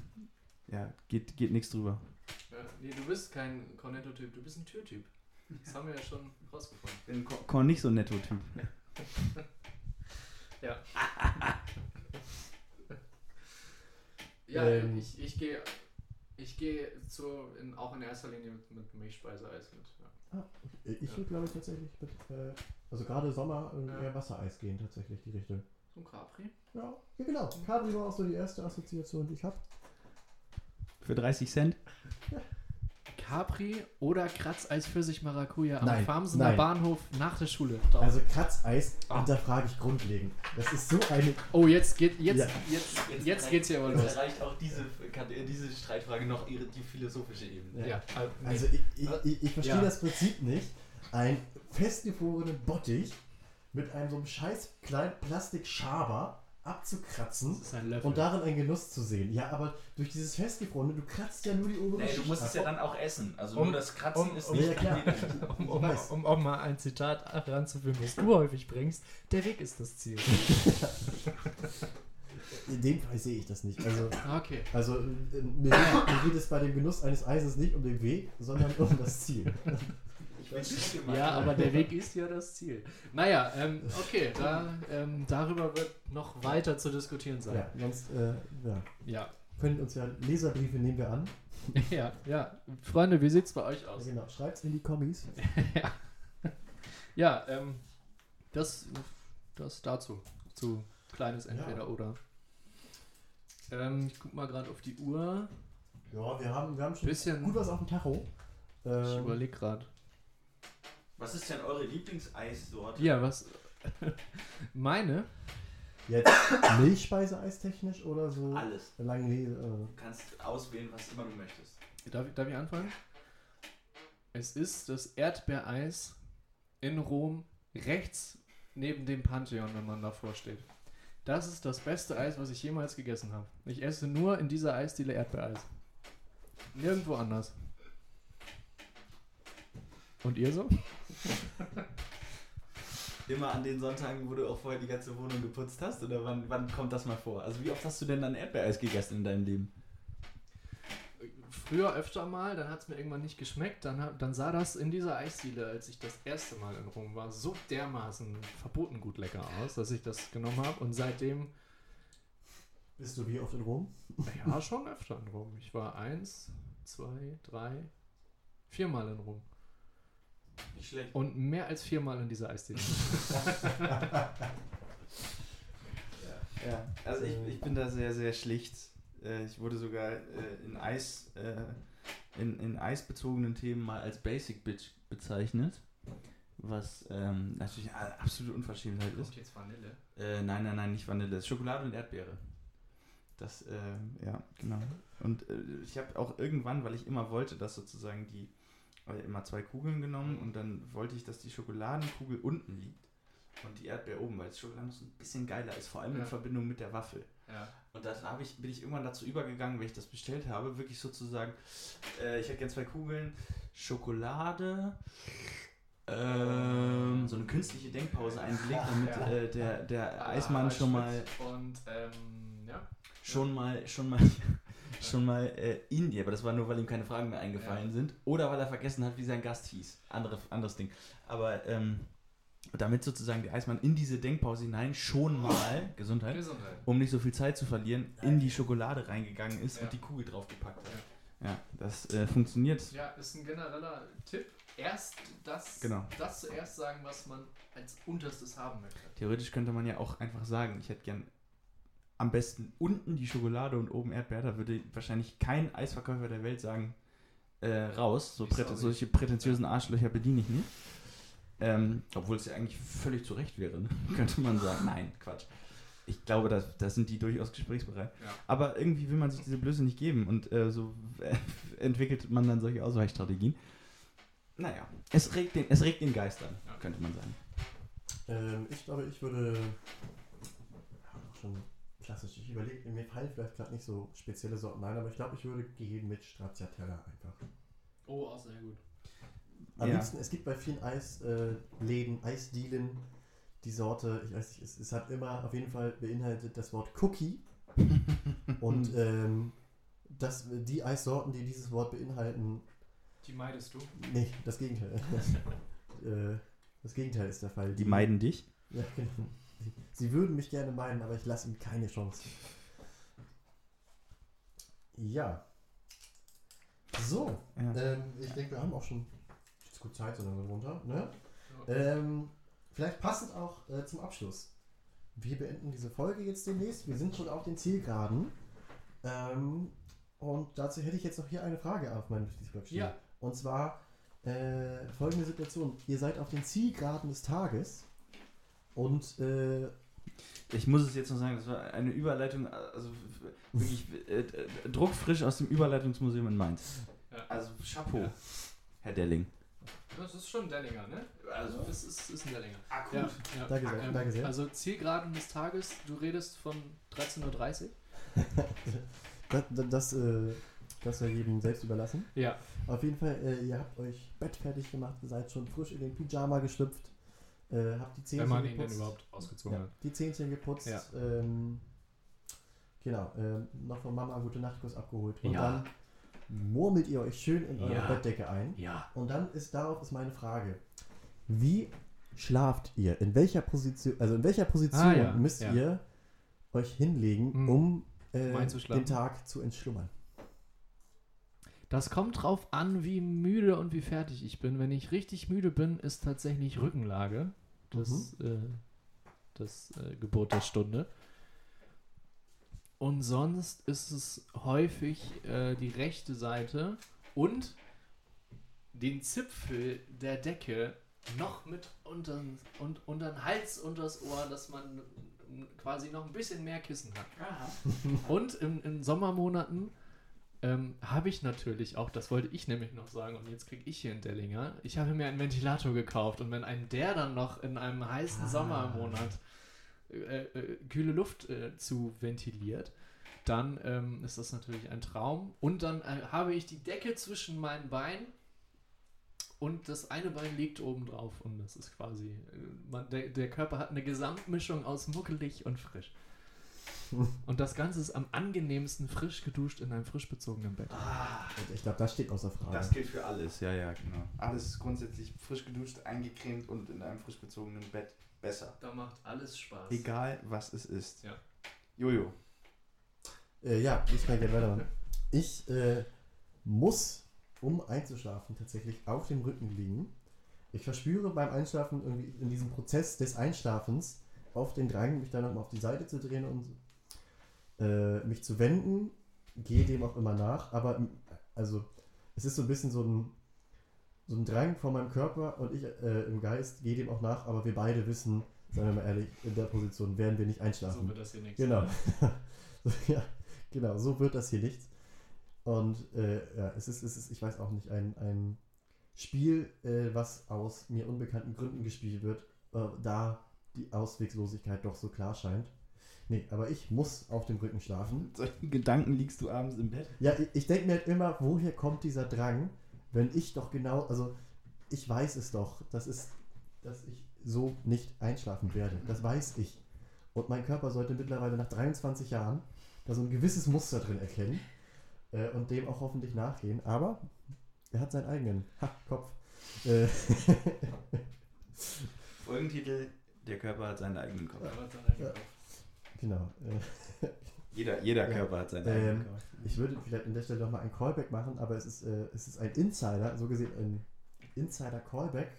ja, geht, geht nichts drüber. Ja, nee, du bist kein Cornetto-Typ, du bist ein Türtyp. Das haben wir ja schon rausgefunden. Bin Korn nicht so ein Netto-Typ. <laughs> Ja. ja, Ähm. ich, ich gehe ich gehe zu in, auch in erster Linie mit, mit Milchspeiseeis mit. Ja. Ah, okay. Ich würde, glaube ich, tatsächlich mit, äh, also gerade Sommer äh, Ja. eher Wassereis gehen, tatsächlich die Richtung. So ein Capri. Ja, ja genau. Cabri war auch so die erste Assoziation, die ich habe. Für 30 Cent? Capri oder Kratzeis Pfirsich Maracuja am Nein, Farmsener nein. Bahnhof nach der Schule. Also Kratzeis Ah. hinterfrage ich grundlegend. Das ist so eine. oh, jetzt geht jetzt Ja. jetzt jetzt geht's hier aber Jetzt los. erreicht auch diese, kann, äh, diese Streitfrage noch ihre, die philosophische Ebene. Ja, also, Also ich, ich, ich, ich verstehe Ja. das Prinzip nicht. Ein festgefrorenen Bottich mit einem so einem scheiß kleinen Plastikschaber abzukratzen und darin einen Genuss zu sehen. Ja, aber durch dieses festgefrorene, du kratzt ja nur die obere Nee, du musst ab. es ja dann auch essen. Also Um- nur das Kratzen um- ist um- nicht Ja, klar. <laughs> um, um, um auch mal ein Zitat ranzuführen, was du häufig bringst, der Weg ist das Ziel. <laughs> In dem Fall sehe ich das nicht. Also, Okay. also äh, mir, geht, mir geht es bei dem Genuss eines Eises nicht um den Weg, sondern um das Ziel. <laughs> Ich will nicht gemein. Ja, aber der Weg ist ja das Ziel. Naja, ähm, okay, da, ähm, darüber wird noch weiter zu diskutieren sein. Ja, sonst äh, ja, Ja. können uns ja Leserbriefe nehmen wir an. <laughs> Ja, ja. Freunde, wie sieht's bei euch Ja, aus? genau, schreibt's in die Kommis. <laughs> ja, ja ähm, das, das dazu. Zu kleines Entweder Ja. oder. Ähm, ich guck mal gerade auf die Uhr. Ja, wir haben, wir haben schon Bisschen- gut was auf dem Tacho. Ich Ähm, überlege gerade. Was ist denn eure Lieblingseissorte? Ja, was. <laughs> Meine? jetzt Milchspeiseeis technisch oder so? Alles. Lange, äh, Du kannst auswählen, was immer du möchtest. Darf, ich- darf ich anfangen? Es ist das Erdbeereis in Rom, rechts neben dem Pantheon, wenn man davor steht. Das ist das beste Eis, was ich jemals gegessen habe. Ich esse nur in dieser Eisdiele Erdbeereis. Nirgendwo anders. Und ihr so? <laughs> Immer an den Sonntagen, wo du auch vorher die ganze Wohnung geputzt hast? Oder wann, wann kommt das mal vor? Also wie oft hast du denn dann Erdbeereis gegessen in deinem Leben? Früher öfter mal, dann hat es mir irgendwann nicht geschmeckt. Dann, dann sah das in dieser Eisdiele, als ich das erste Mal in Rom war, so dermaßen verboten gut lecker aus, dass ich das genommen habe. Und seitdem bist du wie oft in Rom? Ja, schon öfter in Rom. Ich war eins, zwei, drei, viermal in Rom. Nicht schlecht. Und mehr als viermal in dieser Eisdiele. <laughs> Ja, also ich, ich bin da sehr, sehr schlicht. Äh, Ich wurde sogar äh, in Eis, äh, in, in eisbezogenen Themen mal als Basic Bitch bezeichnet. Was ähm, natürlich eine absolute Unverschämtheit ist. jetzt Vanille. Äh, nein, nein, nein, nicht Vanille. Das ist Schokolade und Erdbeere. Das, äh, ja, genau. Und äh, ich habe auch irgendwann, weil ich immer wollte, dass sozusagen die, immer zwei Kugeln genommen und dann wollte ich, dass die Schokoladenkugel unten liegt und die Erdbeere oben, weil das Schokolade noch so ein bisschen geiler ist, vor allem Ja. in Verbindung mit der Waffel. Ja. Und da habe ich, bin ich irgendwann dazu übergegangen, wenn ich das bestellt habe, wirklich sozusagen, äh, ich hätte gerne zwei Kugeln Schokolade, ähm, so eine künstliche Denkpause eingelegt, damit Ja. äh, der, der Ah, Eismann schon mal, Und, ähm, ja. schon mal, schon mal, schon mal äh, in dir, aber das war nur, weil ihm keine Fragen mehr eingefallen Ja. sind oder weil er vergessen hat, wie sein Gast hieß. Andere, anderes Ding. Aber ähm, damit sozusagen der Eismann in diese Denkpause hinein schon mal, <laughs> Gesundheit, Gesundheit. um nicht so viel Zeit zu verlieren, in die Schokolade reingegangen ist Ja. und die Kugel draufgepackt hat. Ja, das äh, funktioniert. Ja, ist ein genereller Tipp. Erst das, Genau. das zuerst sagen, was man als unterstes haben möchte. Theoretisch könnte man ja auch einfach sagen, ich hätte gern am besten unten die Schokolade und oben Erdbeer. Da würde wahrscheinlich kein Eisverkäufer der Welt sagen, äh, raus. So nicht? solche prätentiösen Arschlöcher bediene ich nicht. Ähm, obwohl es ja eigentlich völlig zu Recht wäre, ne? <laughs> könnte man sagen. Nein, Quatsch. Ich glaube, da, da sind die durchaus gesprächsbereit. Ja. Aber irgendwie will man sich diese Blöße nicht geben und äh, so <laughs> entwickelt man dann solche Ausweichstrategien. Naja, es regt den, es regt den Geist an, Ja. könnte man sagen. Ähm, ich glaube, ich würde. Ja, auch schon klassisch. Ich überlege, mir fallen vielleicht gerade nicht so spezielle Sorten ein, aber ich glaube, ich würde gehen mit Stracciatella einfach. Oh, auch sehr gut. Am Ja. liebsten, es gibt bei vielen Eisläden, äh, Eisdielen die Sorte, ich weiß nicht, es, es hat immer auf jeden Fall beinhaltet das Wort Cookie. <laughs> Und ähm, das, die Eissorten, die dieses Wort beinhalten, Die meidest du? nee, das Gegenteil. <laughs> äh, das Gegenteil ist der Fall. Die meiden dich. Ja, genau. Sie, sie würden mich gerne meinen, aber ich lasse ihnen keine Chance. Ja. So, Ja. ähm, ich denke, wir haben auch schon jetzt gut Zeit so langsam runter. Ne? Ähm, vielleicht passend auch äh, zum Abschluss. Wir beenden diese Folge jetzt demnächst. Wir sind schon auf den Zielgeraden. Ähm, und dazu hätte ich jetzt noch hier eine Frage auf meinem Notizblock stehen. Ja. Und zwar äh, folgende Situation. Ihr seid auf den Zielgeraden des Tages und äh, Ich muss es jetzt noch sagen, das war eine Überleitung, also wirklich äh, äh, druckfrisch aus dem Überleitungsmuseum in Mainz. Ja. Also Chapeau, Ja. Herr Delling. Das ist schon ein Dellinger, ne? Also, das ist, ist ein Dellinger. Ah, Ja, ja. Danke sehr, danke sehr. Also Zielgeraden des Tages, du redest von 13.30 Uhr? <laughs> das, das, äh, das soll jedem selbst überlassen. Ja. Auf jeden Fall, äh, ihr habt euch Bett fertig gemacht, seid schon frisch in den Pyjama geschlüpft, äh, habt die Zähnchen Wenn man ihn geputzt. denn überhaupt ausgezogen Ja, hat. die Zähnchen geputzt. Ja. Ähm, genau, ähm, noch von Mama einen gute Nachtkuss abgeholt. Und Ja. dann murmelt ihr euch schön in eure Ja. Bettdecke ein. Ja. Und dann ist darauf ist meine Frage. Wie schlaft ihr? In welcher Position, also in welcher Position Ah, ja, müsst ja. ihr euch hinlegen, Hm. um äh, den Tag zu entschlummern? Das kommt drauf an, wie müde und wie fertig ich bin. Wenn ich richtig müde bin, ist tatsächlich Rückenlage das, äh, das äh, Gebot der Stunde. Und sonst ist es häufig äh, die rechte Seite und den Zipfel der Decke noch mit unter, und, unter den Hals, unters Ohr, dass man quasi noch ein bisschen mehr Kissen hat. Und in, in Sommermonaten ähm, habe ich natürlich auch, das wollte ich nämlich noch sagen, und jetzt kriege ich hier einen Dellinger, ich habe mir einen Ventilator gekauft und wenn einem der dann noch in einem heißen Ah. Sommermonat äh, äh, kühle Luft äh, zu ventiliert, dann ähm, ist das natürlich ein Traum. Und dann äh, habe ich die Decke zwischen meinen Beinen und das eine Bein liegt oben drauf und das ist quasi, äh, man, der, der Körper hat eine Gesamtmischung aus muckelig und frisch. <laughs> Und das Ganze ist am angenehmsten frisch geduscht in einem frisch bezogenen Bett. Und ich glaube, das steht außer Frage. Das gilt für alles, ja, ja, genau. Alles grundsätzlich frisch geduscht, eingecremt und in einem frisch bezogenen Bett besser. Da macht alles Spaß. Egal, was es ist. Ja. Jojo. Äh, ja, ich kann gerne weitermachen. Ich äh, muss, um einzuschlafen, tatsächlich auf dem Rücken liegen. Ich verspüre beim Einschlafen irgendwie in diesem Prozess des Einschlafens auf den Drang, mich dann nochmal auf die Seite zu drehen und äh, mich zu wenden. Gehe dem auch immer nach, aber also es ist so ein bisschen so ein, so ein Drang von meinem Körper und ich äh, im Geist gehe dem auch nach, aber wir beide wissen, sagen wir mal ehrlich, in der Position werden wir nicht einschlafen. So wird das hier nichts. Genau. <laughs> ja, genau, so wird das hier nichts. Und äh, ja, es ist, es ist, ich weiß auch nicht, ein, ein Spiel, äh, was aus mir unbekannten Gründen gespielt wird, äh, da die Ausweglosigkeit doch so klar scheint. Nee, aber ich muss auf dem Rücken schlafen. Mit solchen Gedanken liegst du abends im Bett. Ja, ich, ich denke mir halt immer, woher kommt dieser Drang, wenn ich doch genau, also ich weiß es doch, das ist, dass ich so nicht einschlafen werde. Das weiß ich. Und mein Körper sollte mittlerweile nach 23 Jahren da so ein gewisses Muster drin erkennen äh, und dem auch hoffentlich nachgehen. Aber er hat seinen eigenen ha, Kopf. Äh, Folgentitel: Der Körper hat seinen eigenen Kopf. Ja. Genau. Jeder, jeder Ja. Körper hat seinen Ähm, eigenen Kopf. Ich würde vielleicht an der Stelle nochmal ein Callback machen, aber es ist, äh, es ist ein Insider, so gesehen ein Insider-Callback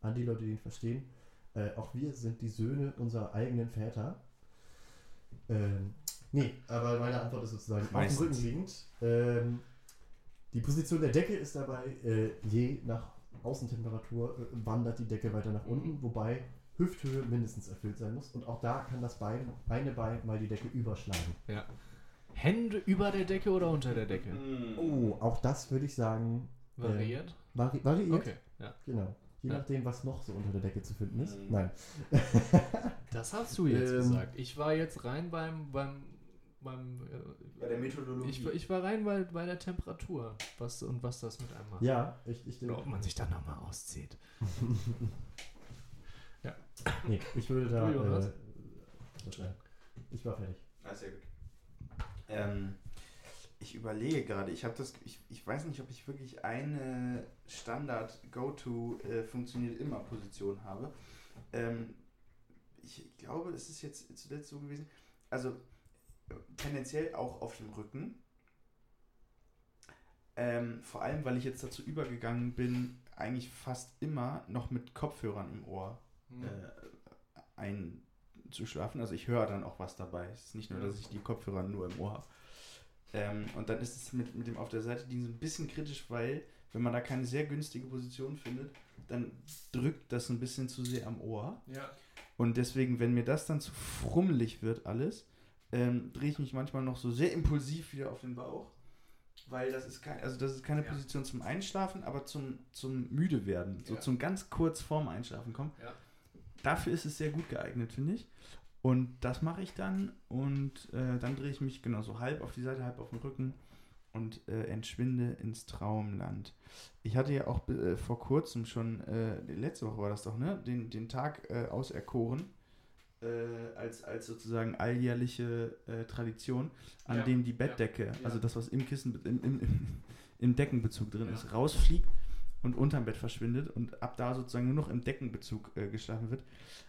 an die Leute, die ihn verstehen. Äh, auch wir sind die Söhne unserer eigenen Väter. Ähm, nee, aber meine Antwort ist sozusagen Meistens. auf dem Rücken liegend. Ähm, die Position der Decke ist dabei, äh, je nach Außentemperatur äh, wandert die Decke weiter nach unten, wobei Hüfthöhe mindestens erfüllt sein muss. Und auch da kann das Bein, eine Bein mal die Decke überschlagen. Hände über der Decke oder unter der Decke? Oh, auch das würde ich sagen, Variiert? vari variiert. Okay, ja. Genau. Je Ja. nachdem, was noch so unter der Decke zu finden ist. Mhm. Nein. Das hast du jetzt Ähm, gesagt. Ich war jetzt rein beim, beim, beim äh, Bei der Methodologie. ich, ich war rein bei, bei der Temperatur was, und was das mit einem macht. Ja, ich, ich, Oder ob man sich dann nochmal auszieht. <laughs> nee, ich würde da. Äh, ich war fertig. Ah, sehr gut. Ähm, ich überlege gerade, ich habe das, ich, ich weiß nicht, ob ich wirklich eine Standard Go-To äh, funktioniert immer Position habe. Ähm, ich glaube, es ist jetzt zuletzt so gewesen. Also tendenziell auch auf dem Rücken. Ähm, vor allem, weil ich jetzt dazu übergegangen bin, eigentlich fast immer noch mit Kopfhörern im Ohr Hm. äh, einzuschlafen. Also ich höre dann auch was dabei. Es ist nicht nur, dass ich die Kopfhörer nur im Ohr habe. Ähm, und dann ist es mit, mit dem auf der Seite liegen so ein bisschen kritisch, weil wenn man da keine sehr günstige Position findet, dann drückt das ein bisschen zu sehr am Ohr. Ja. Und deswegen, wenn mir das dann zu frummelig wird alles, ähm, drehe ich mich manchmal noch so sehr impulsiv wieder auf den Bauch. Weil das ist kein, also das ist keine Ja. Position zum Einschlafen, aber zum, zum müde werden. So Ja. zum ganz kurz vorm Einschlafen kommen. Ja. Dafür ist es sehr gut geeignet, finde ich. Und das mache ich dann und äh, dann drehe ich mich genau so halb auf die Seite, halb auf den Rücken und äh, entschwinde ins Traumland. Ich hatte ja auch äh, vor kurzem schon, äh, letzte Woche war das doch, ne, den, den Tag äh, auserkoren äh, als, als sozusagen alljährliche äh, Tradition, an Ja, dem die Bettdecke, ja. also das, was im Kissen, im, im, im, Deckenbezug drin ist, rausfliegt und unterm Bett verschwindet und ab da sozusagen nur noch im Deckenbezug äh, geschlafen wird.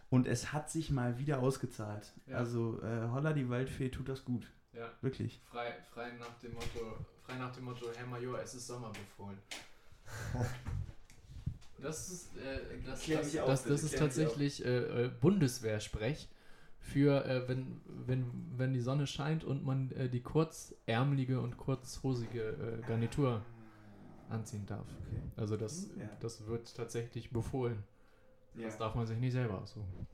Und es hat sich mal wieder ausgezahlt. Ja. Also äh, Holla die Waldfee tut das gut. Ja. Wirklich. Frei, frei nach dem Motto, frei nach dem Motto, Herr Major, es ist Sommer befohlen. <laughs> Das ist, äh, das, das, auf, das, das ist tatsächlich äh, äh, Bundeswehrsprech für, äh, wenn, wenn, wenn die Sonne scheint und man äh, die kurzärmelige und kurzhosige äh, Garnitur anziehen darf. Okay. Also das, Ja. das wird tatsächlich befohlen. Ja. Das darf man sich nicht selber aussuchen.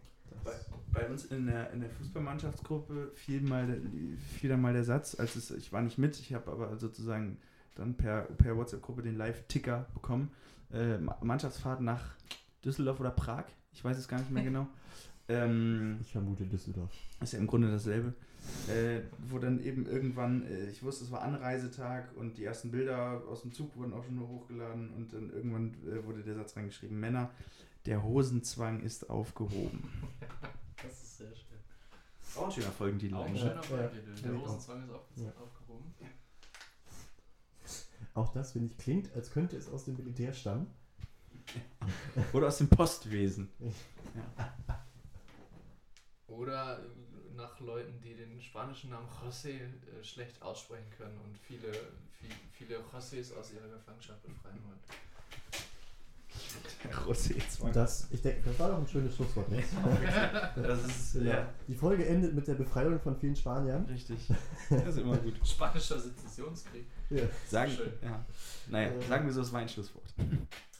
Bei, bei uns in der, in der Fußballmannschaftsgruppe fiel, mal, der- fiel dann mal der Satz, als es, ich war nicht mit, ich habe aber sozusagen dann per, per WhatsApp-Gruppe den Live-Ticker bekommen. Äh, Ma- Mannschaftsfahrt nach Düsseldorf oder Prag, ich weiß es gar nicht mehr <laughs> genau. Ähm, Ich vermute Düsseldorf. ist ja im Grunde dasselbe. Äh, wo dann eben irgendwann, äh, ich wusste, es war Anreisetag und die ersten Bilder aus dem Zug wurden auch schon nur hochgeladen und dann irgendwann äh, wurde der Satz reingeschrieben: Männer, der Hosenzwang ist aufgehoben. <laughs> Das ist sehr schön. Auch ein schöner Folgentitel Auch ein eigentlich. schöner Ja, Folgetitel. ja. Der Ja. Hosenzwang ist auf, Ja. aufgehoben. Auch das, finde ich, klingt, als könnte es aus dem Militär stammen. Oder aus dem Postwesen. <laughs> Oder äh, nach Leuten, die den spanischen Namen José äh, schlecht aussprechen können und viele, viel, viele Josés aus ihrer Gefangenschaft befreien wollen. Rosé-Zwang. Das, ich denke, das war doch ein schönes Schlusswort. Ne? <laughs> Das ist, Ja. <laughs> ja, Die Folge endet mit der Befreiung von vielen Spaniern. richtig. <laughs> Das ist immer gut. Spanischer Sezessionskrieg. Ja. Sagen, Schön. ja. Naja, Äh. sagen wir so, es war ein Schlusswort. Das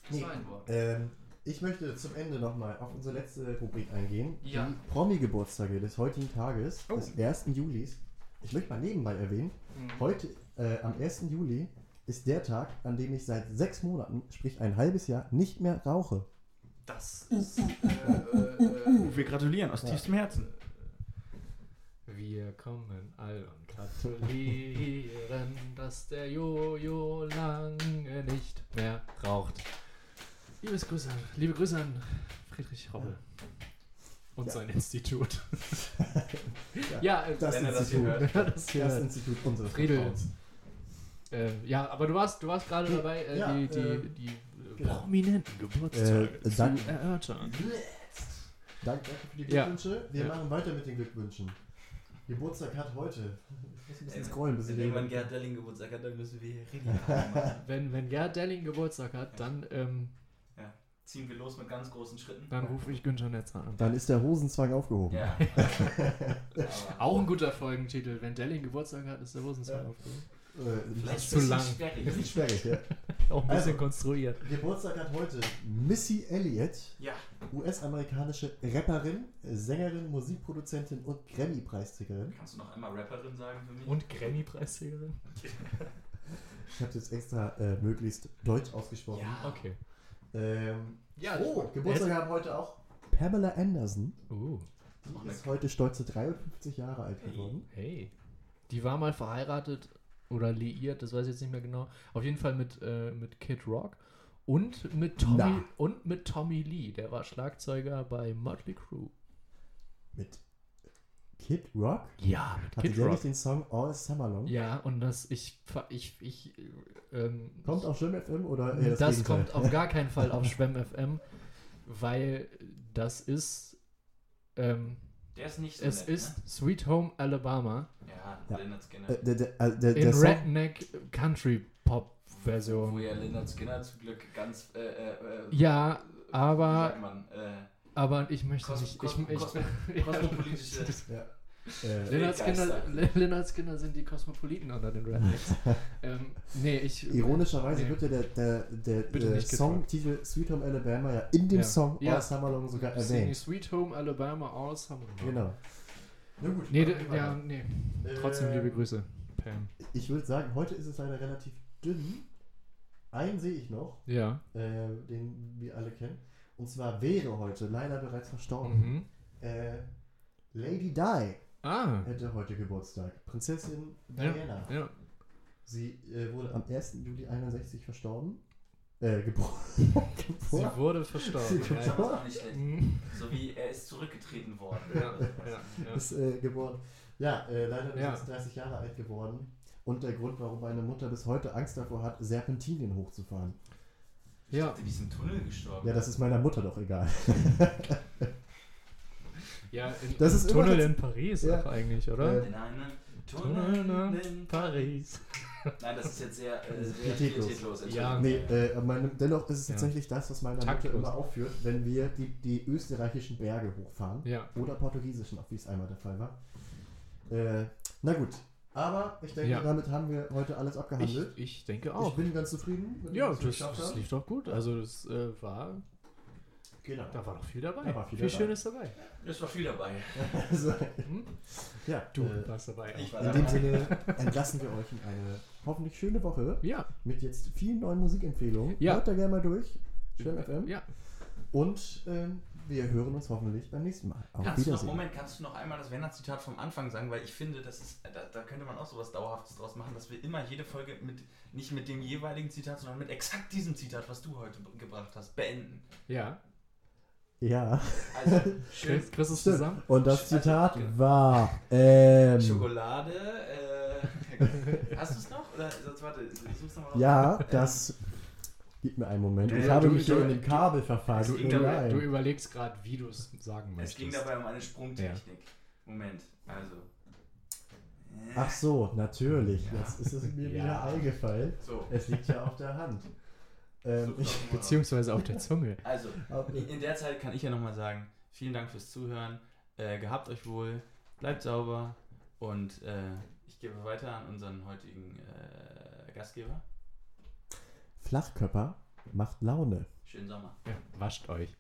Nee. war ein Wort. Ähm, ich möchte zum Ende nochmal auf unsere letzte Rubrik eingehen. Ja. Die Promi-Geburtstage des heutigen Tages, Oh. des 1. Julis. Ich möchte mal nebenbei erwähnen, Mhm. heute, äh, am 1. Juli, ist der Tag, an dem ich seit sechs Monaten, sprich ein halbes Jahr, nicht mehr rauche. Das ist. Äh, äh, <laughs> Wir gratulieren aus Ja. tiefstem Herzen. Wir kommen all und gratulieren, dass der Jojo lange nicht mehr raucht. Liebes Grüße, liebe Grüße an Friedrich Robbel und Ja. sein Institut. <laughs> Ja, Ja, äh, Das Wenn er das Institut. hier hört. das Das. Institut unseres Friedel. Äh, ja, aber du warst, du warst gerade dabei, äh, ja, die, die, äh, die äh, genau. prominenten Geburtstage Äh, dann- zu erörtern. Danke, danke für die Ja. Glückwünsche. Wir Ja. machen weiter mit den Glückwünschen. Geburtstag hat heute. Ich muss ein bisschen scrollen, bis ich Wenn irgendwann. Gerhard Delling Geburtstag hat, dann müssen wir hier machen. <laughs> Wenn, wenn Gerd Delling Geburtstag hat, dann, ähm, Ziehen wir los mit ganz großen Schritten. dann rufe ich Günther Netzer an. Dann ist der Hosenzwang aufgehoben. Ja. <laughs> Auch ein guter Folgentitel. Wenn Delling Geburtstag hat, ist der Hosenzwang Ja. aufgehoben. Äh, Vielleicht ist zu lang. sperrig. Das ist sperrig, ja. <laughs> Auch ein bisschen Also- konstruiert. Geburtstag hat heute Missy Elliott, Ja. US-amerikanische Rapperin, Sängerin, Musikproduzentin und Grammy-Preisträgerin. Kannst du noch einmal Rapperin sagen für mich? Und Grammy-Preisträgerin? <laughs> Ich habe es jetzt extra äh, möglichst deutsch ausgesprochen. Ja. Okay. Ähm, Ja, oh, Geburtstag haben heute auch Pamela Anderson. Uh, Die ist heute stolze 53 Jahre alt geworden. hey. Die war mal verheiratet oder liiert, das weiß ich jetzt nicht mehr genau. Auf jeden Fall mit, äh, mit Kid Rock und mit Tommy Na. und mit Tommy Lee. Der war Schlagzeuger bei Motley Crue. Mit Kid Rock. Ja, mit Hatte Kid der Rock. nicht den Song All Summer Long? Ja, und das, ich, ich, ich, ähm, Kommt auf Schirm FM oder eher das, das, kommt auf gar keinen Fall auf <laughs> Schwemm FM, weil das ist, ähm, Der ist nicht so es nett, ist Sweet Home Alabama Ne? Ja, Ja. Leonard Skinner. Äh, der, der, äh, der, in Song, Redneck Country Pop Wo Version. ja Leonard Skinner zum Glück ganz. Äh, äh, äh, Ja, aber, sagt man, äh, aber ich möchte Kos- nicht, kos- ich, ich, kos- <laughs> kosmopolitische. <laughs> ja. Äh, Lennarts Kinder. Lennarts Kinder sind die Kosmopoliten unter den Rednecks. <laughs> ähm, nee, ich. Ironischerweise nee. wird ja der, der, der, der Songtitel Sweet Home Alabama ja in dem Ja. Song Ja. All Summer Long sogar erwähnt. Sweet Home Alabama All Summer. Long. Genau. Na gut. Nee, ja, nee. Trotzdem Ähm, liebe Grüße, Pam. Ich würde sagen, heute ist es leider relativ dünn. Einen sehe ich noch, Ja. äh, den wir alle kennen. Und zwar wäre heute leider bereits verstorben. Mhm. Äh, Lady Di Ah. hätte heute Geburtstag. Prinzessin Ja. Diana. Ja. Sie äh, wurde am 1. Juli 61 verstorben. Äh, <laughs> geboren. Sie geboren. wurde verstorben. Sie Ja, Das auch nicht schlecht. Mhm. So wie er ist zurückgetreten worden. ja, ja, ja. Ist äh, geboren. Ja, äh, leider Ja. 36 Jahre alt geworden. Und der Grund, warum meine Mutter bis heute Angst davor hat, Serpentinien hochzufahren. Ich Ja. dachte, die ist im Tunnel gestorben. Ja, das ist meiner Mutter doch egal. <laughs> Ja, in, Das im ist Tunnel das- in Paris Ja. auch eigentlich, oder? Äh, In einem Tunnel Tunnel in in Paris. <laughs> Nein, das ist jetzt sehr, äh, sehr Pietätlos. Ja. Nee, äh, meine, dennoch ist es Ja. tatsächlich das, was meine Taktlos. Mutter immer aufführt, wenn wir die, die österreichischen Berge hochfahren. Ja. Oder portugiesischen, auch wie es einmal der Fall war. Äh, na gut, aber ich denke, Ja. damit haben wir heute alles Ich, abgehandelt. ich denke Ich, auch. bin ganz zufrieden. Ja, das, das lief doch gut. Also das äh, war, Genau. da war doch viel dabei. Da war viel viel dabei. Schönes dabei. Es war viel dabei. <laughs> Also, Hm? ja, Du äh, warst dabei. Ich auch. war in dabei. dem Sinne entlassen wir euch in eine hoffentlich schöne Woche Ja. mit jetzt vielen neuen Musikempfehlungen. Ja. Hört da gerne mal durch. Schwem FM. Ja. Und ähm, wir hören uns hoffentlich beim nächsten Mal. Auf Kannst du noch, Wiedersehen. Moment, kannst du noch einmal das Werner-Zitat vom Anfang sagen? Weil ich finde, das ist, da, da könnte man auch sowas Dauerhaftes draus machen, dass wir immer jede Folge mit, nicht mit dem jeweiligen Zitat, sondern mit exakt diesem Zitat, was du heute gebracht hast, beenden. Ja. Ja, Also, <laughs> schön Chris, Chris ist zusammen. Und das Also, Zitat genau. war. Ähm, Schokolade, äh, <laughs> hast du es noch? Oder sonst warte, such's noch mal raus. ja, das. Gib mir einen Moment. Du- Ich habe du- mich hier du- in dem Kabel Es mir Du, dabei- du überlegst gerade, wie du es sagen Es möchtest. ging dabei um eine Sprungtechnik. Moment, also. Ach so, natürlich. Ja. Jetzt ist es mir Ja. wieder eingefallen. So. Es liegt ja auf der Hand. Ähm, So, ich. Beziehungsweise auf der Zunge. <laughs> Also, in in der Zeit kann ich ja nochmal sagen, vielen Dank fürs Zuhören. Äh, gehabt euch wohl, bleibt sauber und äh, ich gebe weiter an unseren heutigen äh, Gastgeber. Flachkörper macht Laune. Schönen Sommer. Ja, wascht euch.